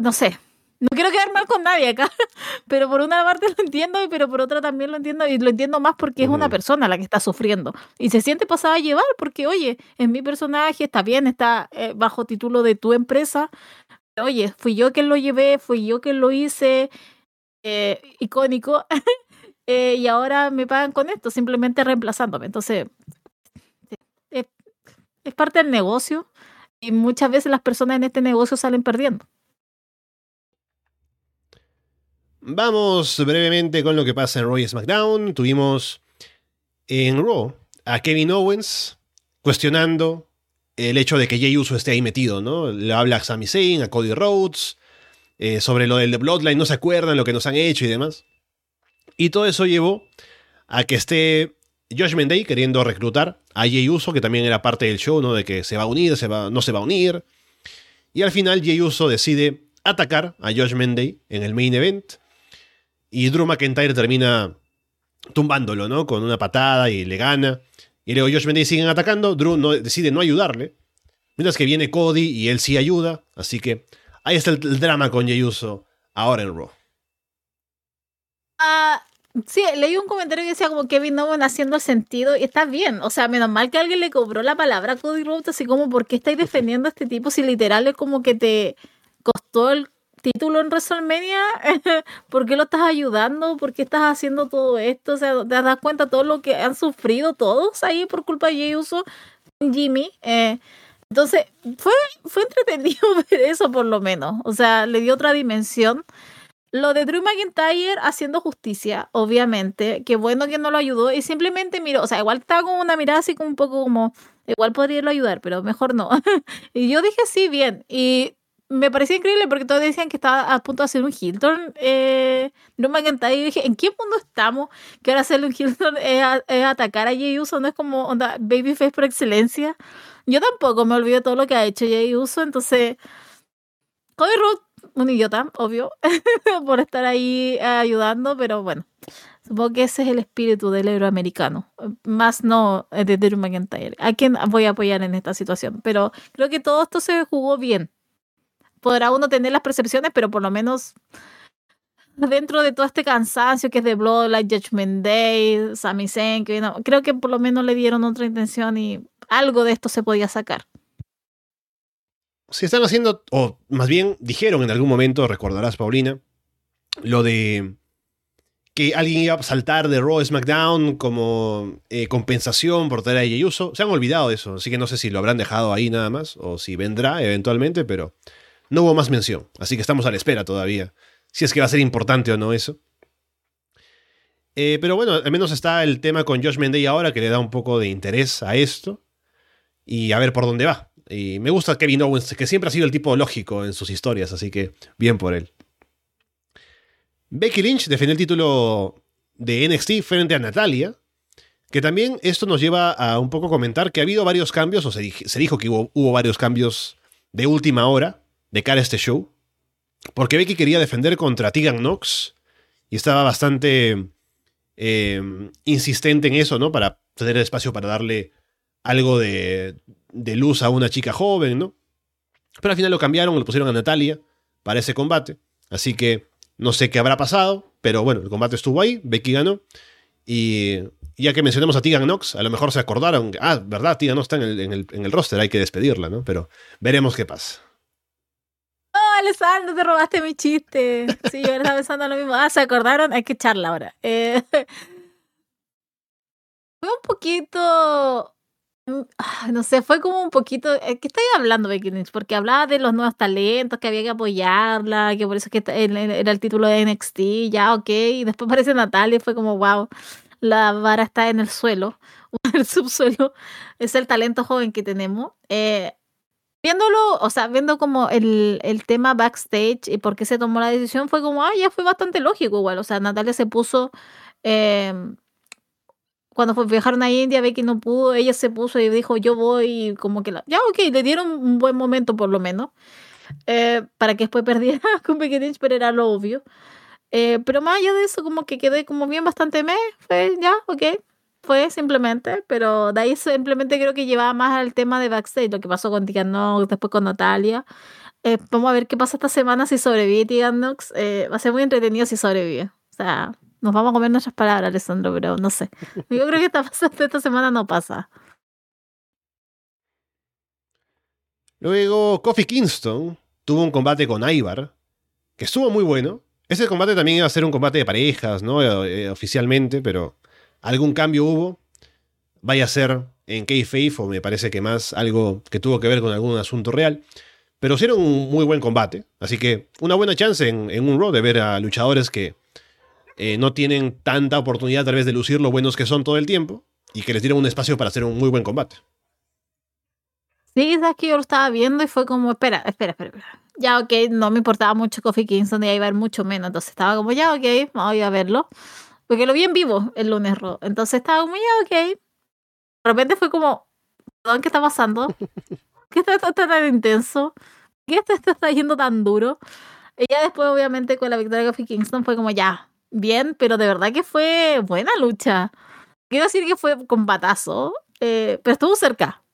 [SPEAKER 2] no sé, no quiero quedar mal con nadie acá, (laughs) pero por una parte lo entiendo, pero por otra también lo entiendo y lo entiendo más porque es una persona la que está sufriendo y se siente pasada a llevar porque, oye, es mi personaje, está bien, está eh, bajo título de tu empresa, oye, fui yo quien lo llevé, fui yo quien lo hice, eh, icónico, (laughs) eh, y ahora me pagan con esto, simplemente reemplazándome. Entonces, es parte del negocio y muchas veces las personas en este negocio salen perdiendo.
[SPEAKER 1] Vamos brevemente con lo que pasa en Raw y SmackDown. Tuvimos en Raw a Kevin Owens cuestionando el hecho de que Jey Uso esté ahí metido, ¿no? Le habla a Sami Zayn, a Cody Rhodes, eh, sobre lo del Bloodline, no se acuerdan lo que nos han hecho y demás. Y todo eso llevó a que esté Josh Day queriendo reclutar a Jey Uso, que también era parte del show, ¿no? De que se va a unir, no se va a unir. Y al final Jey Uso decide atacar a Josh Day en el main event y Drew McIntyre termina tumbándolo, ¿no? Con una patada y le gana. Y luego Josh Mendes siguen atacando. Drew no, decide no ayudarle. Mientras que viene Cody y él sí ayuda. Así que ahí está el, drama con Jey Uso ahora en Raw.
[SPEAKER 2] Ah, sí, leí un comentario que decía como Kevin Owens haciendo el sentido y está bien. O sea, menos mal que alguien le cobró la palabra a Cody Rhodes, así como, ¿por qué estáis defendiendo a este tipo si literal es como que te costó el título en WrestleMania, (laughs) ¿por qué lo estás ayudando? ¿Por qué estás haciendo todo esto? O sea, te das cuenta todo lo que han sufrido todos ahí por culpa de Jey Uso, Jimmy. Eh, entonces, fue, fue entretenido (laughs) ver eso por lo menos. O sea, le dio otra dimensión. Lo de Drew McIntyre haciendo justicia, obviamente. Qué bueno que no lo ayudó. Y simplemente miró, o sea, igual estaba con una mirada así como un poco como, igual podría ayudar, pero mejor no. (laughs) y yo dije, sí, bien. Y me parecía increíble porque todos decían que estaba a punto de hacer un Hilton. Eh, no me encantaba. Y dije, ¿en qué mundo estamos? Que ahora hacerle un Hilton es, atacar a Jay Uso, no es como onda babyface por excelencia. Yo tampoco me olvido todo lo que ha hecho Jay Uso, entonces. Cody Root, un idiota, obvio, (laughs) por estar ahí ayudando, pero bueno. Supongo que ese es el espíritu del euroamericano. Más no de Drew McIntyre. ¿A quién voy a apoyar en esta situación? Pero creo que todo esto se jugó bien podrá uno tener las percepciones, pero por lo menos dentro de todo este cansancio que es de Bloodline, Judgment Day, Sami Zayn, creo que por lo menos le dieron otra intención y algo de esto se podía sacar.
[SPEAKER 1] Se están haciendo, o más bien dijeron en algún momento, recordarás Paulina, lo de que alguien iba a saltar de Raw SmackDown como eh, compensación por traer a Jey Uso. Se han olvidado de eso, así que no sé si lo habrán dejado ahí nada más o si vendrá eventualmente, pero no hubo más mención, así que estamos a la espera todavía. Si es que va a ser importante o no eso. Eh, pero bueno, al menos está el tema con Josh Mendey ahora que le da un poco de interés a esto. Y a ver por dónde va. Y me gusta Kevin Owens, que siempre ha sido el tipo lógico en sus historias, así que bien por él. Becky Lynch defendió el título de NXT frente a Natalia. Que también esto nos lleva a un poco comentar que ha habido varios cambios, o se, dijo que hubo varios cambios de última hora de cara a este show. Porque Becky quería defender contra Tegan Knox y estaba bastante eh, insistente en eso, ¿no? Para tener espacio para darle algo de, luz a una chica joven, ¿no? Pero al final lo cambiaron, lo pusieron a Natalia para ese combate. Así que no sé qué habrá pasado, pero bueno, el combate estuvo ahí, Becky ganó. Y ya que mencionamos a Tegan Knox, a lo mejor se acordaron, ah, verdad, Tegan Knox está en el, en el, en el roster, hay que despedirla, ¿no? Pero veremos qué pasa.
[SPEAKER 2] Alessandro, te robaste mi chiste. Sí, yo estaba pensando lo mismo. Ah, ¿se acordaron? Hay que echarla ahora. Eh, (laughs) fue un poquito. Mm, ah, no sé, fue como un poquito. Eh, ¿Qué estáis hablando, Becky Lynch? Porque hablaba de los nuevos talentos, que había que apoyarla, que por eso que era el título de NXT, ya, ok. Y después aparece Natalia y fue como, wow, la vara está en el suelo, (laughs) en el subsuelo. Es el talento joven que tenemos. Eh, viéndolo, o sea, viendo como el, el, tema backstage y por qué se tomó la decisión, fue como, ah, ya fue bastante lógico igual. O sea, Natalia se puso, eh, cuando fue, viajaron a India, que no pudo, ella se puso y dijo, yo voy, como que la, ya, ok, le dieron un buen momento por lo menos, eh, para que después (laughs) perdiera con Becky Lynch, pero era lo obvio. Eh, pero más allá de eso, como que quedé como bien bastante me, fue ya, ok, fue simplemente, pero de ahí simplemente creo que llevaba más al tema de backstage, lo que pasó con Tegan Nox, después con Natalia. Eh, vamos a ver qué pasa esta semana si sobrevive Tegan Nox. Eh, va a ser muy entretenido si sobrevive. O sea, nos vamos a comer nuestras palabras, Alessandro, pero no sé. (laughs) Yo creo que esta, (laughs) esta semana no pasa.
[SPEAKER 1] Luego, Kofi Kingston tuvo un combate con Ivar, que estuvo muy bueno. Ese combate también iba a ser un combate de parejas, ¿no? Eh, oficialmente, pero algún cambio hubo, vaya a ser en Kayfabe o me parece que más algo que tuvo que ver con algún asunto real. Pero era un muy buen combate, así que una buena chance en, un Raw de ver a luchadores que eh, no tienen tanta oportunidad tal vez de lucir lo buenos que son todo el tiempo y que les dieron un espacio para hacer un muy buen combate.
[SPEAKER 2] Sí, es que yo lo estaba viendo y fue como, espera, espera, espera, Ya, ok, no me importaba mucho Kofi Kingston, iba a ver mucho menos, entonces estaba como, ya, ok, voy a verlo. Porque lo vi en vivo el lunes, Entonces estaba muy, ok. De repente fue como, ¿qué está pasando? ¿Qué está, tan intenso? ¿Qué esto está yendo tan duro? Y ya después, obviamente, con la victoria de Kofi Kingston fue como, ya, bien, pero de verdad que fue buena lucha. Quiero decir que fue combatazo, eh, pero estuvo cerca.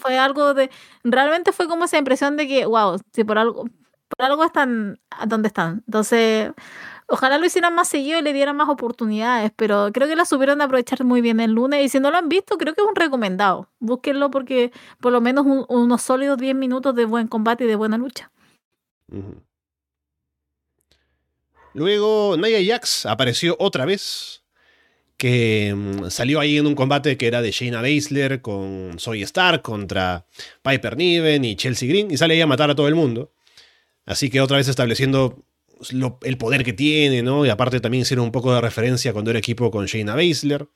[SPEAKER 2] Fue algo de. Realmente fue como esa impresión de que, wow, si por algo, por algo están donde están. Entonces, Ojalá lo hicieran más seguido y le dieran más oportunidades, pero creo que la supieron aprovechar muy bien el lunes. Y si no lo han visto, creo que es un recomendado. Búsquenlo porque por lo menos unos sólidos 10 minutos de buen combate y de buena lucha.
[SPEAKER 1] Luego Nia Jax apareció otra vez, que mm, salió ahí en un combate que era de Shayna Baszler con Zoe Stark contra Piper Niven y Chelsea Green, y sale ahí a matar a todo el mundo. Así que otra vez estableciendo el poder que tiene, ¿no? Y aparte también hicieron un poco de referencia cuando era equipo con Shayna Baszler.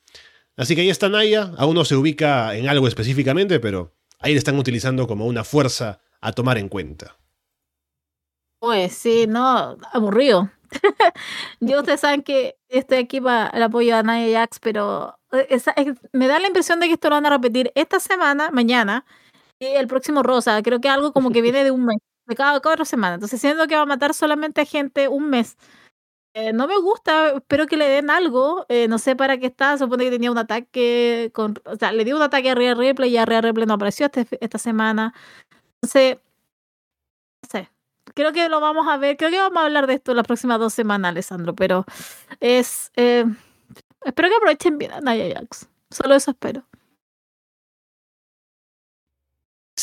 [SPEAKER 1] Así que ahí está Naya, aún no se ubica en algo específicamente, pero ahí le están utilizando como una fuerza a tomar en cuenta.
[SPEAKER 2] Pues sí, no, aburrido. (laughs) Yo ustedes saben que estoy aquí para el apoyo a Naya Jax, pero eh, me da la impresión de que esto lo van a repetir esta semana, mañana, y el próximo Rosa. Creo que algo como que viene de un mes de cada cuatro semanas. Entonces, siendo que va a matar solamente a gente un mes. Eh, no me gusta, espero que le den algo. Eh, no sé para qué está. Supone que tenía un ataque con. O sea, le dio un ataque a Rhea Ripley y a Rhea Ripley no apareció este, esta semana. Entonces, no sé. Creo que lo vamos a ver. Creo que vamos a hablar de esto las próximas dos semanas, Alessandro. Pero es. Eh, espero que aprovechen bien a Naya Jax. Solo eso espero.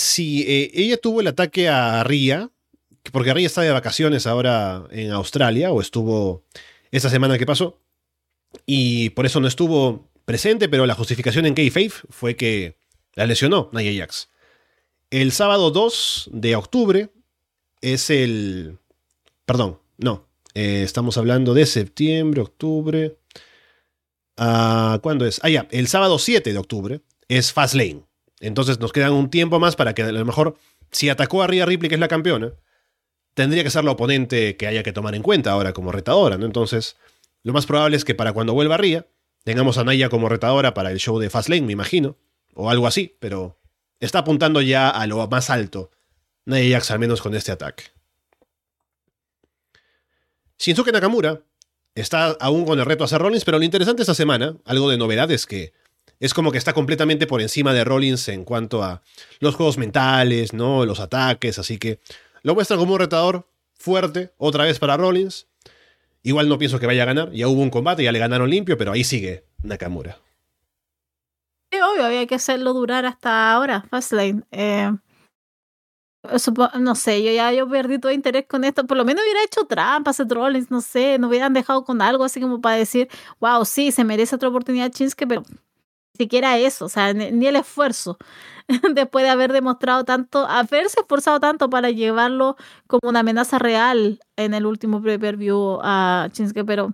[SPEAKER 1] Si eh, ella tuvo el ataque a Ria, porque Ria está de vacaciones ahora en Australia, o estuvo esta semana que pasó, y por eso no estuvo presente, pero la justificación en K-Faith fue que la lesionó Nia Jax. El sábado 2 de octubre es el... Perdón, no. Eh, estamos hablando de septiembre, octubre. Ah, ¿Cuándo es? Ah, ya. El sábado 7 de octubre es Fastlane. Entonces nos quedan un tiempo más para que a lo mejor, si atacó a Rhea Ripley, que es la campeona, tendría que ser la oponente que haya que tomar en cuenta ahora como retadora, ¿no? Entonces, lo más probable es que para cuando vuelva Rhea, tengamos a Naya como retadora para el show de Fastlane, me imagino, o algo así, pero está apuntando ya a lo más alto. Naya Jax al menos con este ataque. Shinsuke Nakamura está aún con el reto a hacer Rollins, pero lo interesante esta semana, algo de novedad es que es como que está completamente por encima de Rollins en cuanto a los juegos mentales, ¿no? Los ataques, así que lo muestra como un retador fuerte, otra vez para Rollins. Igual no pienso que vaya a ganar, ya hubo un combate, ya le ganaron limpio, pero ahí sigue Nakamura.
[SPEAKER 2] Sí, obvio, había que hacerlo durar hasta ahora, Fastlane. Eh, no sé, yo ya yo perdí todo interés con esto. Por lo menos hubiera hecho trampas, a Rollins, no sé, no hubieran dejado con algo así como para decir, wow, sí, se merece otra oportunidad Chinske, pero siquiera eso, o sea, ni, el esfuerzo, (laughs) después de haber demostrado tanto, haberse esforzado tanto para llevarlo como una amenaza real en el último pay-per-view a Chinsuke, pero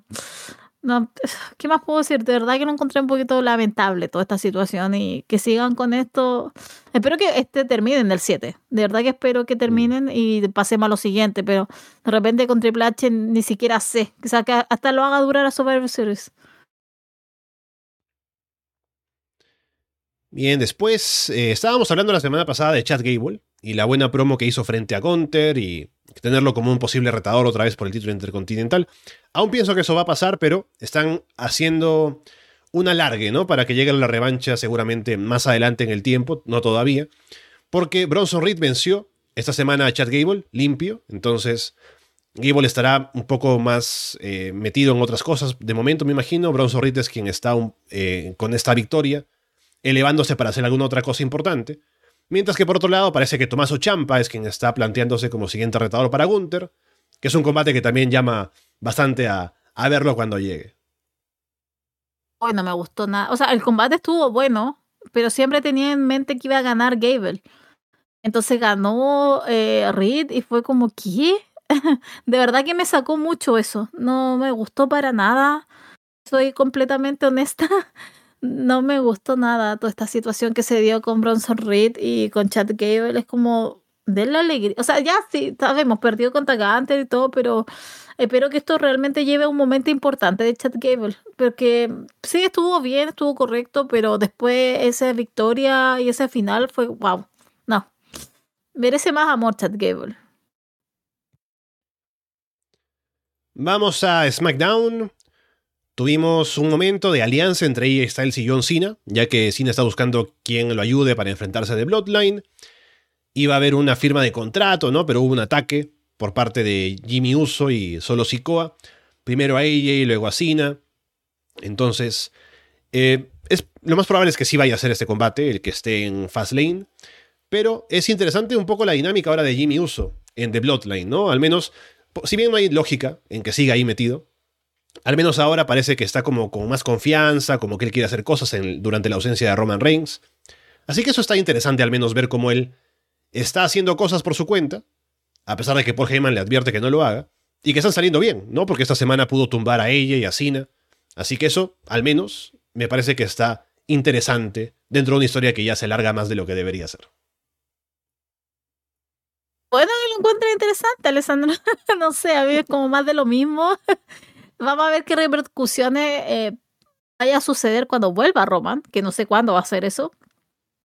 [SPEAKER 2] no, (sighs) ¿qué más puedo decir? De verdad que lo encontré un poquito lamentable toda esta situación y que sigan con esto. Espero que este termine en el 7. De verdad que espero que terminen y pasemos a lo siguiente, pero de repente con Triple H ni siquiera sé. O sea, que hasta lo haga durar a Survivor Series.
[SPEAKER 1] Bien, después eh, estábamos hablando la semana pasada de Chad Gable y la buena promo que hizo frente a Gunter y tenerlo como un posible retador otra vez por el título intercontinental. Aún pienso que eso va a pasar, pero están haciendo un alargue, ¿no? Para que llegue la revancha seguramente más adelante en el tiempo, no todavía. Porque Bronson Reed venció esta semana a Chad Gable, limpio. Entonces, Gable estará un poco más eh, metido en otras cosas. De momento, me imagino, Bronson Reed es quien está eh, con esta victoria, elevándose para hacer alguna otra cosa importante. Mientras que por otro lado parece que Tommaso Champa es quien está planteándose como siguiente retador para Gunther, que es un combate que también llama bastante a, verlo cuando llegue.
[SPEAKER 2] Bueno, me gustó nada. O sea, el combate estuvo bueno, pero siempre tenía en mente que iba a ganar Gable. Entonces ganó eh, Reed y fue como, ¿qué? (laughs) de verdad que me sacó mucho eso. No me gustó para nada. Soy completamente honesta (laughs) no me gustó nada toda esta situación que se dio con Bronson Reed y con Chad Gable. Es como de la alegría. O sea, ya sí, sabemos, perdió contra Gunter y todo, pero espero que esto realmente lleve a un momento importante de Chad Gable. Porque sí, estuvo bien, estuvo correcto, pero después esa victoria y ese final fue wow. No. Merece más amor Chad Gable.
[SPEAKER 1] Vamos a SmackDown. Tuvimos un momento de alianza entre AJ Styles y John Cena, ya que Cena está buscando quien lo ayude para enfrentarse de Bloodline. Iba a haber una firma de contrato, ¿no? Pero hubo un ataque por parte de Jimmy Uso y Solo Sikoa. Primero a AJ y luego a Cena. Entonces, eh, lo más probable es que sí vaya a ser este combate, el que esté en Fastlane. Pero es interesante un poco la dinámica ahora de Jimmy Uso en The Bloodline, ¿no? Al menos, si bien no hay lógica en que siga ahí metido, al menos ahora parece que está como con más confianza, como que él quiere hacer cosas durante la ausencia de Roman Reigns. Así que eso está interesante al menos ver cómo él está haciendo cosas por su cuenta, a pesar de que Paul Heyman le advierte que no lo haga, y que están saliendo bien, ¿no? Porque esta semana pudo tumbar a ella y a Cena. Así que eso, al menos, me parece que está interesante dentro de una historia que ya se larga más de lo que debería ser.
[SPEAKER 2] Bueno, lo encuentro interesante, Alessandro. (laughs) no sé, a mí es como más de lo mismo. Vamos a ver qué repercusiones eh, vaya a suceder cuando vuelva Roman, que no sé cuándo va a ser eso.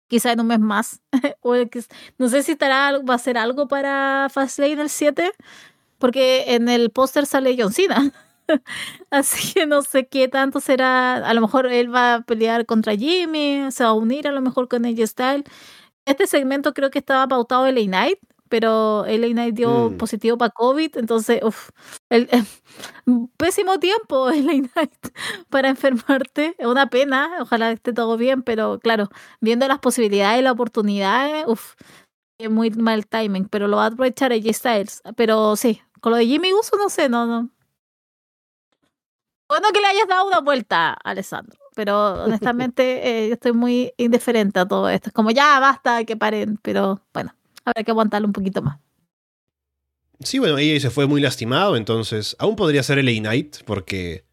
[SPEAKER 2] Quizá en un mes más. (laughs) no sé si estará, va a ser algo para Fastlane el 7, porque en el póster sale John Cena. (laughs) Así que no sé qué tanto será. A lo mejor él va a pelear contra Jimmy, se va a unir a lo mejor con AJ Styles. Este segmento creo que estaba pautado en LA Night, pero LA Knight dio mm. positivo para COVID, entonces, uff, el, (laughs) pésimo tiempo (laughs) LA Knight para enfermarte, es una pena, ojalá esté todo bien, pero claro, viendo las posibilidades y las oportunidades, uff, es muy mal timing, pero lo va a aprovechar AJ Styles, pero sí, con lo de Jimmy Uso no sé, no, no. Bueno que le hayas dado una vuelta, Alessandro, pero honestamente (laughs) eh, estoy muy indiferente a todo esto. Es como ya basta, que paren, pero bueno habrá que aguantarlo un poquito más.
[SPEAKER 1] Sí, bueno, ella se fue muy lastimado, entonces aún podría ser el A-Night, porque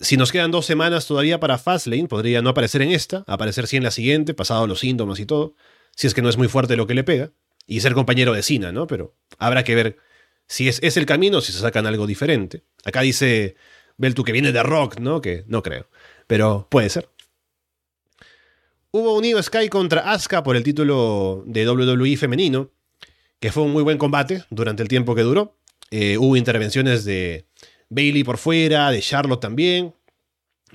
[SPEAKER 1] si nos quedan dos semanas todavía para Fastlane, podría no aparecer en esta, aparecer sí en la siguiente, pasado los síntomas y todo, si es que no es muy fuerte lo que le pega, y ser compañero de Cena, ¿no? Pero habrá que ver si es, es el camino o si se sacan algo diferente. Acá dice Beltu que viene de Rock, ¿no? Que no creo, pero puede ser. Hubo unido Sky contra Asuka por el título de WWE femenino, que fue un muy buen combate durante el tiempo que duró. Eh, hubo intervenciones de Bailey por fuera, de Charlotte también.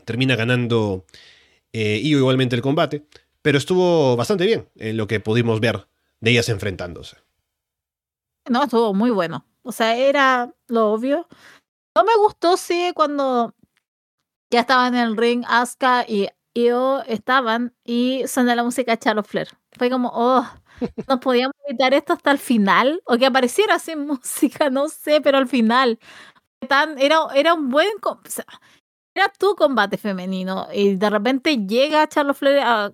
[SPEAKER 1] Termina ganando eh, Io igualmente el combate, pero estuvo bastante bien en lo que pudimos ver de ellas enfrentándose.
[SPEAKER 2] No, estuvo muy bueno. O sea, era lo obvio. No me gustó, sí, cuando ya estaban en el ring Asuka y yo estaban y sonó la música de Charlotte Flair. Fue como, oh, (laughs) no podíamos evitar esto hasta el final, o que apareciera sin (laughs) música, no sé, pero al final. Tan, era, era un buen. O sea, era tu combate femenino y de repente llega Charlotte Flair a,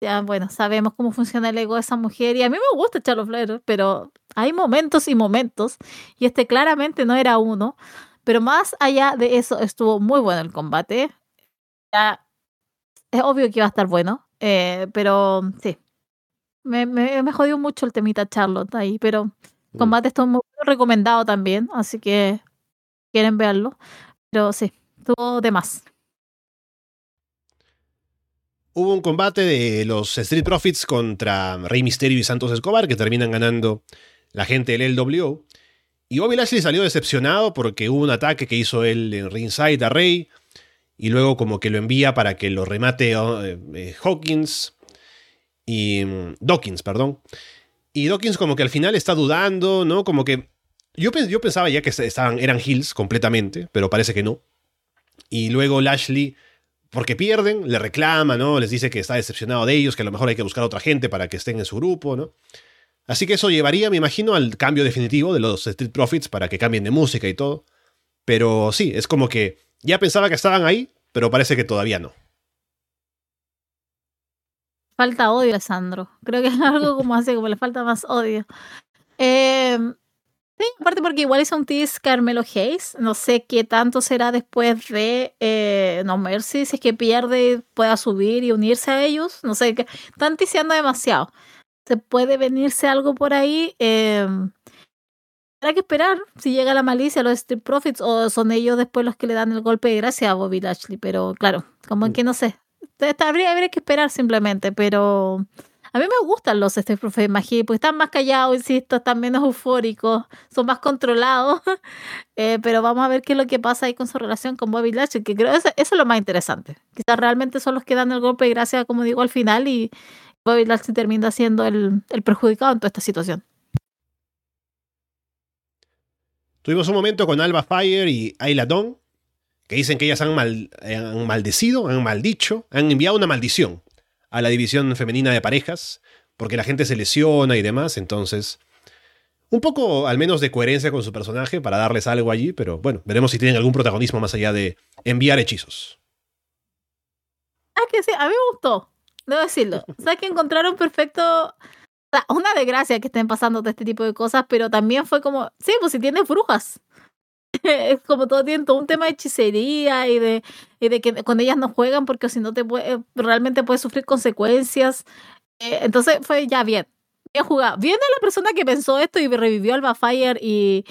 [SPEAKER 2] ya, bueno, sabemos cómo funciona el ego de esa mujer y a mí me gusta Charlotte Flair, pero hay momentos y momentos y este claramente no era uno Pero más allá de eso, estuvo muy bueno el combate. Ya, es obvio que iba a estar bueno, eh, pero sí. Me, me, me, jodió mucho el temita Charlotte ahí, pero el mm. combate estuvo muy recomendado también, así que quieren verlo. Pero sí, estuvo de más.
[SPEAKER 1] Hubo un combate de los Street Profits contra Rey Misterio y Santos Escobar que terminan ganando la gente del LWO. Y Bobby Lashley salió decepcionado porque hubo un ataque que hizo él en ringside a Rey y luego como que lo envía para que lo remate eh, eh, Hawkins y mm, Dawkins, perdón. Y Dawkins como que al final está dudando, ¿no? Como que yo, yo pensaba ya que estaban, eran Hills completamente, pero parece que no. Y luego Lashley, porque pierden, le reclama, ¿no? Les dice que está decepcionado de ellos, que a lo mejor hay que buscar a otra gente para que estén en su grupo, ¿no? Así que eso llevaría, me imagino, al cambio definitivo de los Street Profits para que cambien de música y todo. Pero sí, es como que ya pensaba que estaban ahí, pero parece que todavía no.
[SPEAKER 2] Falta odio, Alessandro. Creo que es algo como así, como le falta más odio. Eh, sí, aparte porque igual hizo un tease Carmelo Hayes. No sé qué tanto será después de eh, No Mercy. Si es que pierde, pueda subir y unirse a ellos. No sé, están tiseando demasiado se puede venirse algo por ahí. Eh, habrá que esperar si llega la malicia, los Street Profits, o son ellos después los que le dan el golpe de gracia a Bobby Lashley. Pero claro, como mm. que no sé. Habría, habría que esperar simplemente, pero. A mí me gustan los Street Profits Magie, porque están más callados, insisto, están menos eufóricos, son más controlados. (laughs) Eh, pero vamos a ver qué es lo que pasa ahí con su relación con Bobby Lashley, que creo que eso, eso es lo más interesante. Quizás realmente son los que dan el golpe de gracia, como digo, al final y, Bobby Lashley termina siendo el, perjudicado en toda esta situación.
[SPEAKER 1] Tuvimos un momento con Alba Fire y Ayla Dawn, que dicen que ellas han, han, maldecido, han maldicho, han enviado una maldición a la división femenina de parejas, porque la gente se lesiona y demás, entonces... Un poco, al menos, de coherencia con su personaje para darles algo allí, pero bueno, veremos si tienen algún protagonismo más allá de enviar hechizos.
[SPEAKER 2] Ah, que sí, a mí me gustó debo decirlo. O sea, que encontraron perfecto. Una desgracia que estén pasando de este tipo de cosas, pero también fue como, sí, pues si tienes brujas. (laughs) es como todo tiene todo un tema de hechicería y de, y de que con ellas no juegan porque si no te puede, realmente puedes sufrir consecuencias. Eh, entonces fue ya bien. Bien jugado. Viene la persona que pensó esto y revivió Alba Fire y,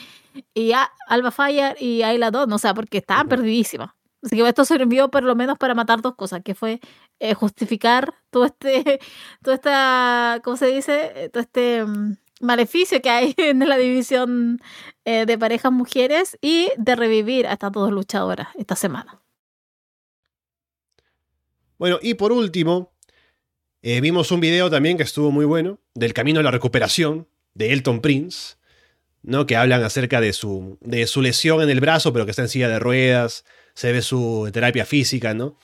[SPEAKER 2] y Alba Fire y Ayla 2, o sea, porque estaban perdidísimas. Así que esto sirvió por lo menos para matar dos cosas, que fue eh, justificar todo este, (laughs) toda esta, ¿cómo se dice? Eh, todo este mm, maleficio que hay (laughs) en la división eh, de parejas mujeres y de revivir a estas dos luchadoras esta semana.
[SPEAKER 1] Bueno, y por último, vimos un video también que estuvo muy bueno, del camino a la recuperación de Elton Prince, ¿no? que hablan acerca de su, de su lesión en el brazo, pero que está en silla de ruedas, se ve su terapia física, ¿no?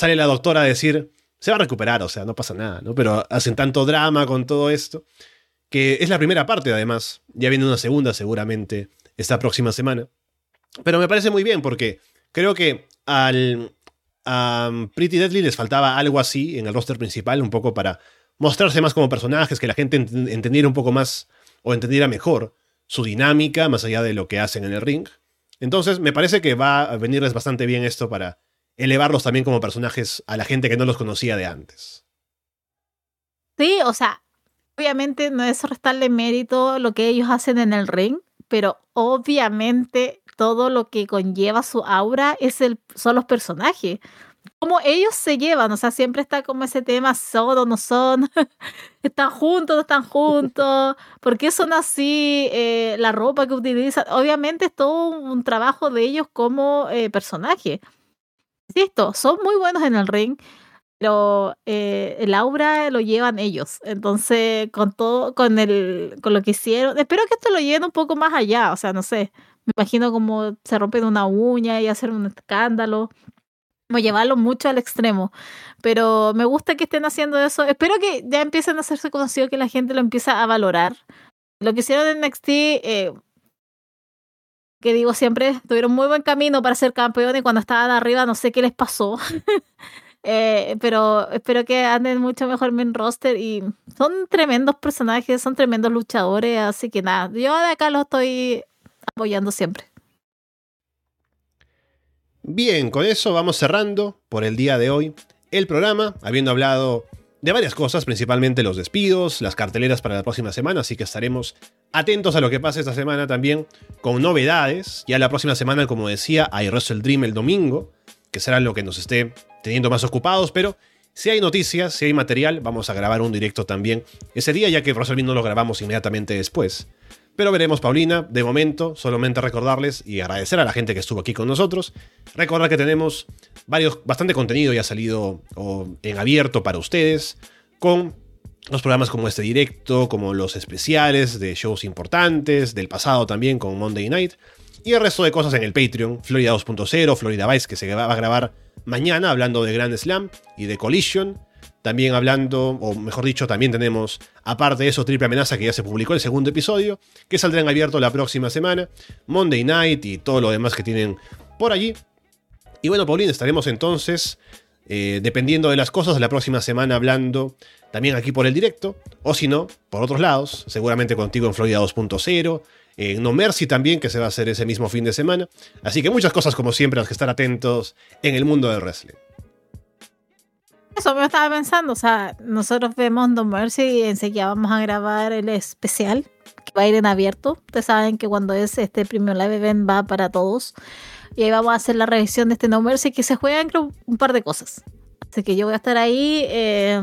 [SPEAKER 1] Sale la doctora a decir, se va a recuperar, o sea, no pasa nada, ¿no? Pero hacen tanto drama con todo esto, que es la primera parte además, ya viene una segunda seguramente esta próxima semana. Pero me parece muy bien porque creo que al, a Pretty Deadly les faltaba algo así en el roster principal, un poco para mostrarse más como personajes, que la gente entendiera un poco más o entendiera mejor su dinámica, más allá de lo que hacen en el ring. Entonces, me parece que va a venirles bastante bien esto para elevarlos también como personajes a la gente que no los conocía de antes.
[SPEAKER 2] Sí, o sea, obviamente no es restarle mérito lo que ellos hacen en el ring, pero obviamente todo lo que conlleva su aura es el, son los personajes cómo ellos se llevan, o sea, siempre está como ese tema, son o no son, (laughs) están juntos, no están juntos, (laughs) ¿por qué son así? Eh, la ropa que utilizan, obviamente es todo un trabajo de ellos como eh, personaje. Insisto, son muy buenos en el ring, pero eh, el aura lo llevan ellos. Entonces, con todo, con el, con lo que hicieron, espero que esto lo lleven un poco más allá, o sea, no sé, me imagino como se rompen una uña y hacer un escándalo llevarlo mucho al extremo. Pero me gusta que estén haciendo eso. Espero que ya empiecen a hacerse conocido, que la gente lo empiece a valorar. Lo que hicieron en NXT, eh, que digo siempre, tuvieron muy buen camino para ser campeones y cuando estaban arriba no sé qué les pasó. (laughs) eh, pero espero que anden mucho mejor en roster y son tremendos personajes, son tremendos luchadores, así que nada, yo de acá los estoy apoyando siempre.
[SPEAKER 1] Bien, con eso vamos cerrando por el día de hoy el programa, habiendo hablado de varias cosas, principalmente los despidos, las carteleras para la próxima semana, así que estaremos atentos a lo que pase esta semana también con novedades. Ya la próxima semana, como decía, hay Wrestle Dream el domingo, que será lo que nos esté teniendo más ocupados, pero si hay noticias, si hay material, vamos a grabar un directo también ese día, ya que Wrestle no lo grabamos inmediatamente después. Pero veremos, Paulina. De momento, solamente recordarles y agradecer a la gente que estuvo aquí con nosotros. Recordar que tenemos varios, bastante contenido ya salido en abierto para ustedes, con los programas como este directo, como los especiales de shows importantes, del pasado también con Monday Night, y el resto de cosas en el Patreon, Florida 2.0, Florida Vice, que se va a grabar mañana hablando de Grand Slam y de Collision, también hablando, o mejor dicho, también tenemos, aparte de eso, Triple Amenaza, que ya se publicó el segundo episodio, que saldrá en abierto la próxima semana, Monday Night y todo lo demás que tienen por allí. Y bueno, Paulina, estaremos entonces, eh, dependiendo de las cosas, la próxima semana hablando también aquí por el directo, o si no, por otros lados, seguramente contigo en Florida 2.0, en No Mercy también, que se va a hacer ese mismo fin de semana. Así que muchas cosas, como siempre, a las que estar atentos en el mundo del wrestling.
[SPEAKER 2] Eso me estaba pensando, o sea, nosotros vemos No Mercy y enseguida vamos a grabar el especial que va a ir en abierto. Ustedes saben que cuando es este Premium Live Event va para todos. Y ahí vamos a hacer la revisión de este No Mercy que se juegan creo un par de cosas. Así que yo voy a estar ahí. Eh,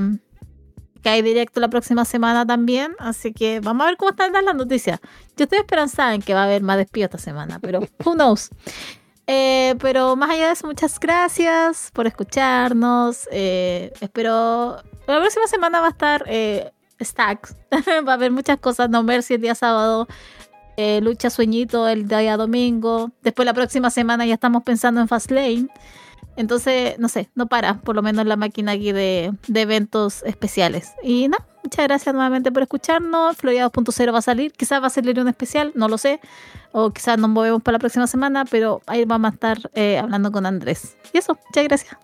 [SPEAKER 2] que hay directo la próxima semana también. Así que vamos a ver cómo están las noticias. Yo estoy esperanzada en que va a haber más despido esta semana, pero who knows. Eh, pero más allá de eso, muchas gracias por escucharnos. Eh, espero. La próxima semana va a estar eh, Stacks. (laughs) va a haber muchas cosas. No Mercy el día sábado. Eh, lucha Sueñito el día domingo. Después, la próxima semana ya estamos pensando en Fastlane. Entonces, no sé, no para, por lo menos la máquina aquí de, eventos especiales. Y nada, muchas gracias nuevamente por escucharnos. Florida 2.0 va a salir, quizás va a salir un especial, no lo sé. O quizás nos movemos para la próxima semana, pero ahí vamos a estar eh, hablando con Andrés. Y eso, muchas gracias.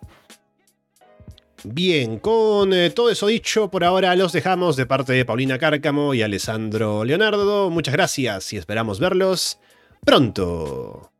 [SPEAKER 1] Bien, con eh, todo eso dicho, por ahora los dejamos de parte de Paulina Cárcamo y Alessandro Leonardo. Muchas gracias y esperamos verlos pronto.